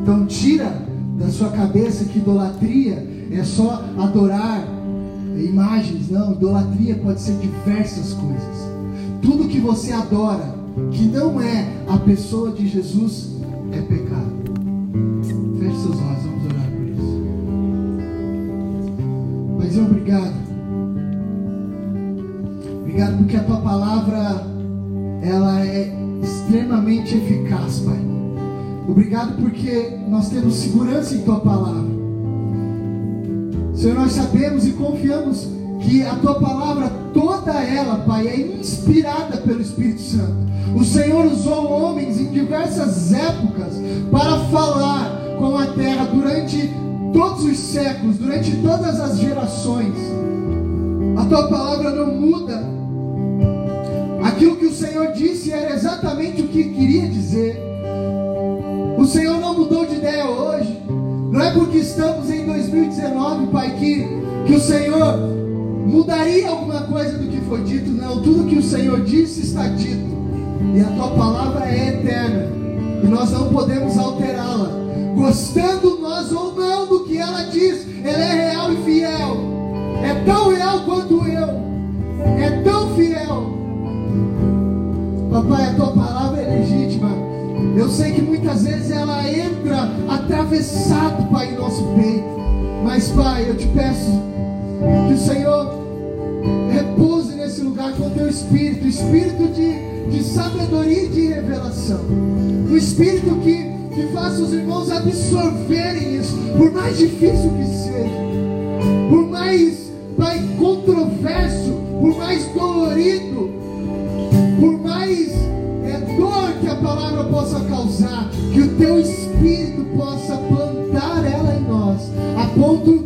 Então tira da sua cabeça que idolatria é só adorar imagens. Não, idolatria pode ser diversas coisas. Tudo que você adora, que não é a pessoa de Jesus, é pecado. Feche seus olhos, vamos orar por isso. Mas obrigado. Obrigado porque a tua palavra ela é extremamente eficaz, Pai. Obrigado porque nós temos segurança em tua palavra. Senhor, nós sabemos e confiamos que a tua palavra, toda ela, Pai, é inspirada pelo Espírito Santo. O Senhor usou homens em diversas épocas para falar com a terra durante todos os séculos, durante todas as gerações. A tua palavra não muda. Aquilo que o Senhor disse era exatamente o que queria dizer. O Senhor não mudou de ideia hoje. Não é porque estamos em 2019, Pai, que, que o Senhor mudaria alguma coisa do que foi dito. Não, tudo que o Senhor disse está dito. E a tua palavra é eterna. E nós não podemos alterá-la. Gostando nós ou não do que ela diz, ela é real e fiel. É tão real quanto eu. É tão fiel. Papai, a tua palavra é legítima. Eu sei que muitas vezes ela entra atravessado, Pai, em nosso peito. Mas, Pai, eu te peço que o Senhor repouse nesse lugar com o teu espírito espírito de, de sabedoria e de revelação. Um espírito que, que faça os irmãos absorverem isso, por mais difícil que seja, por mais, Pai, controverso, por mais dolorido, por mais é, dor que a palavra possa causar, que o teu espírito possa plantar ela em nós, a ponto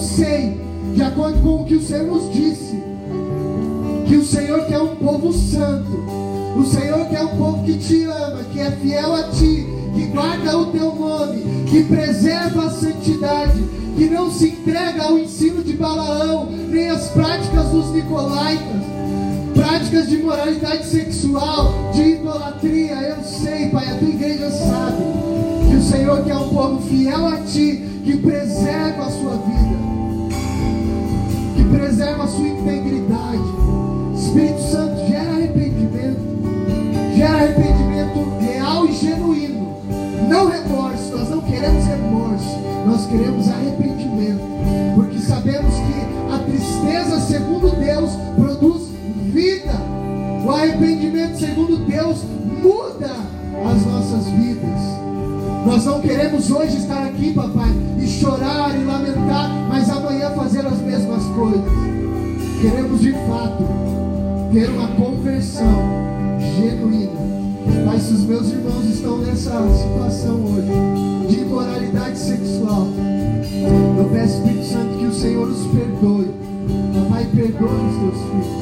sei, de acordo com o que o Senhor nos disse, que o Senhor quer um povo santo, o Senhor quer um povo que te ama, que é fiel a ti, que guarda o teu nome, que preserva a santidade, que não se entrega ao ensino de Balaão, nem às práticas dos Nicolaitas, práticas de moralidade sexual, de idolatria. Eu sei, Pai, a tua igreja sabe que o Senhor quer um povo fiel a ti, que preserva a sua vida, que preserva a sua integridade. Espírito Santo, gera situação hoje de imoralidade sexual, eu peço, Espírito Santo, que o Senhor os perdoe. Papai, perdoe os teus filhos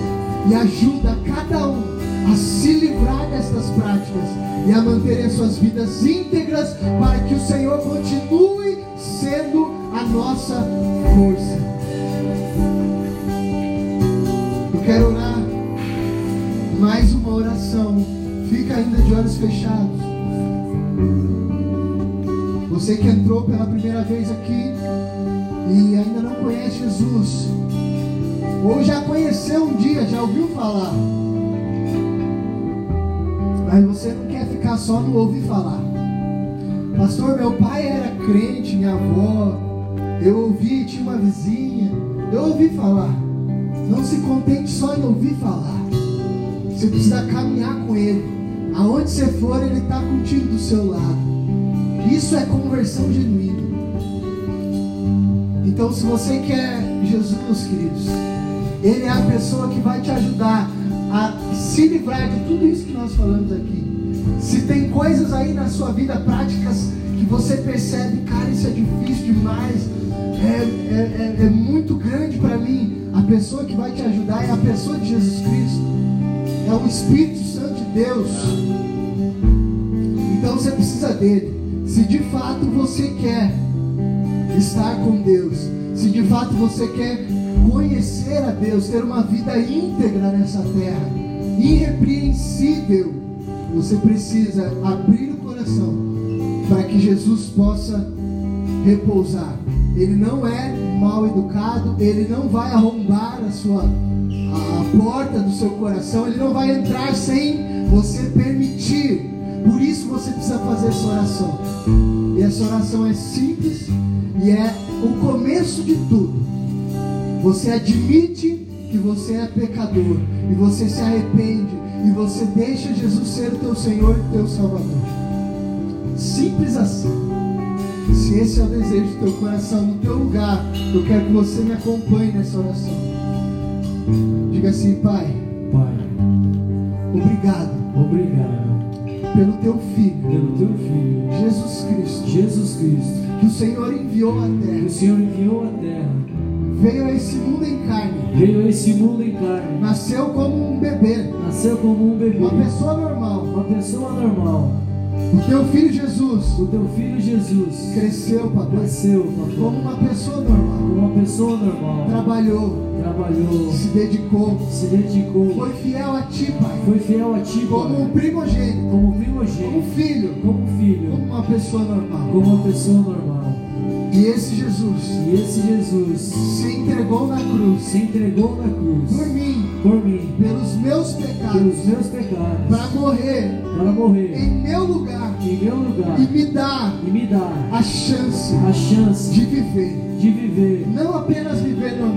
e ajuda cada um a se livrar destas práticas e a manterem as suas vidas íntegras para que o Senhor continue já ouviu falar, mas você não quer ficar só no ouvir falar. Pastor, meu pai era crente, minha avó, eu ouvi, tinha uma vizinha, eu ouvi falar. Não se contente só em ouvir falar. Você precisa caminhar com ele. Aonde você for, ele está contigo do seu lado. Isso é conversão genuína. Então, se você quer Jesus, queridos, Ele é a pessoa que vai te ajudar a se livrar de tudo isso que nós falamos aqui. Se tem coisas aí na sua vida, práticas, que você percebe, cara, isso é difícil demais, é, é, é, é muito grande para mim. A pessoa que vai te ajudar é a pessoa de Jesus Cristo, é o Espírito Santo de Deus. Então você precisa dele. Se de fato você quer estar com Deus, se de fato você quer conhecer a Deus, ter uma vida íntegra nessa terra, irrepreensível, você precisa abrir o coração para que Jesus possa repousar. Ele não é mal educado, ele não vai arrombar a sua a, porta do seu coração, ele não vai entrar sem você permitir. Por isso você precisa fazer essa oração. E essa oração é simples e é o começo de tudo. Você admite que você é pecador e você se arrepende e você deixa Jesus ser o teu Senhor e o teu Salvador. Simples assim. Se esse é o desejo do teu coração, no teu lugar, eu quero que você me acompanhe nessa oração. Diga assim, Pai. Pai, Obrigado. Obrigado pelo teu filho, pelo teu filho, Jesus Cristo, Jesus Cristo, que o Senhor enviou à que terra, o Senhor enviou à terra, veio a esse mundo em carne, veio a esse mundo em carne, nasceu como um bebê, nasceu como um bebê, uma pessoa normal, uma pessoa normal, O teu filho Jesus O teu filho Jesus cresceu, papai, cresceu, papai, como uma pessoa normal. como uma pessoa normal. Trabalhou, Trabalhou, se dedicou, se dedicou, foi fiel a ti, pai, foi fiel a ti, como um pai, primogênito, como como primogênito, filho, como como filho, uma pessoa normal. como uma pessoa normal. E esse Jesus E esse Jesus se entregou na cruz se entregou na por cruz mim, por mim, pelos meus pecados, pelos meus pecados, para morrer para morrer em meu lugar em meu lugar e me dar e me dar a chance a chance de viver, de viver, não apenas viver apenas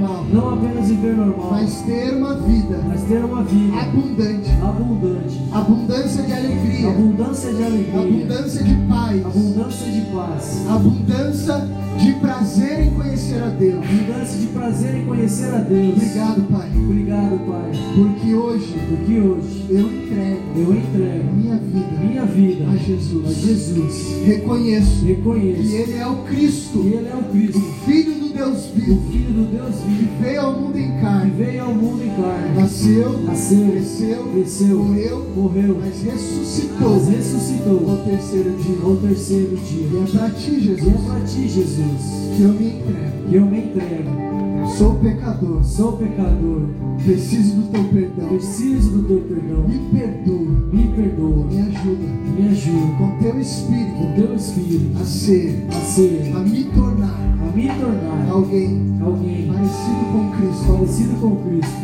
viver normal, mas ter uma vida mas ter uma vida abundante, abundante, abundância de alegria, abundância de alegria, abundância de paz, abundância de paz, abundância de prazer em conhecer a Deus. abundância de prazer em conhecer a Deus. Obrigado, Pai, Obrigado, Pai, porque hoje porque hoje eu entrego eu entrego minha vida minha vida a a Jesus. Jesus. Reconheço que Reconheço Ele é o Cristo, que Ele é o Cristo, o Filho Deus o vivo, Filho do Deus que vivo, veio ao mundo em que carne, veio ao mundo em carne, nasceu, nasceu, cresceu, cresceu, morreu, morreu, mas ressuscitou. Mas ressuscitou. Ao terceiro dia. ao terceiro E dia. é para ti, E é Jesus, para ti, Jesus, que eu me entrego. que eu me entrego. Sou pecador, Sou pecador, preciso do teu perdão. preciso do teu perdão. Me perdoa, Me perdoa, me ajuda me ajuda com teu Espírito com teu Espírito a ser, a ser, a me tornar a me tornar alguém alguém parecido com Cristo. parecido com Cristo.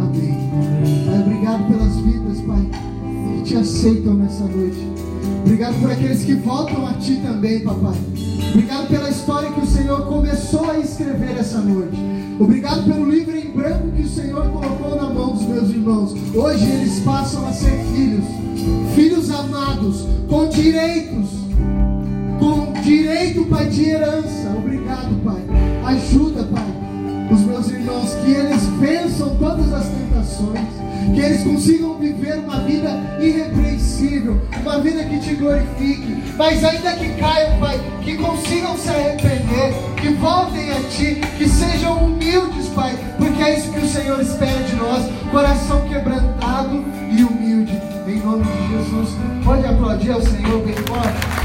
Amém. Amém. Pai, obrigado pelas vidas, Pai, que te aceitam nessa noite. Obrigado por aqueles que voltam a Ti também, Papai. Obrigado pela história que o Senhor começou a escrever essa noite. Obrigado pelo livro em branco que o Senhor colocou na mão dos meus irmãos. Hoje eles passam a ser filhos, filhos amados, com direitos, com direito, Pai, de herança. Obrigado, Pai. Ajuda, Pai, os meus irmãos, que eles vençam todas as tentações, que eles consigam viver uma vida irrepreensível, uma vida que te glorifique, mas ainda que caiam, Pai, que consigam se arrepender, que voltem a Ti, que sejam humildes, Pai, porque é isso que o Senhor espera de nós, coração quebrantado e humilde, em nome de Jesus. Pode aplaudir ao Senhor bem forte.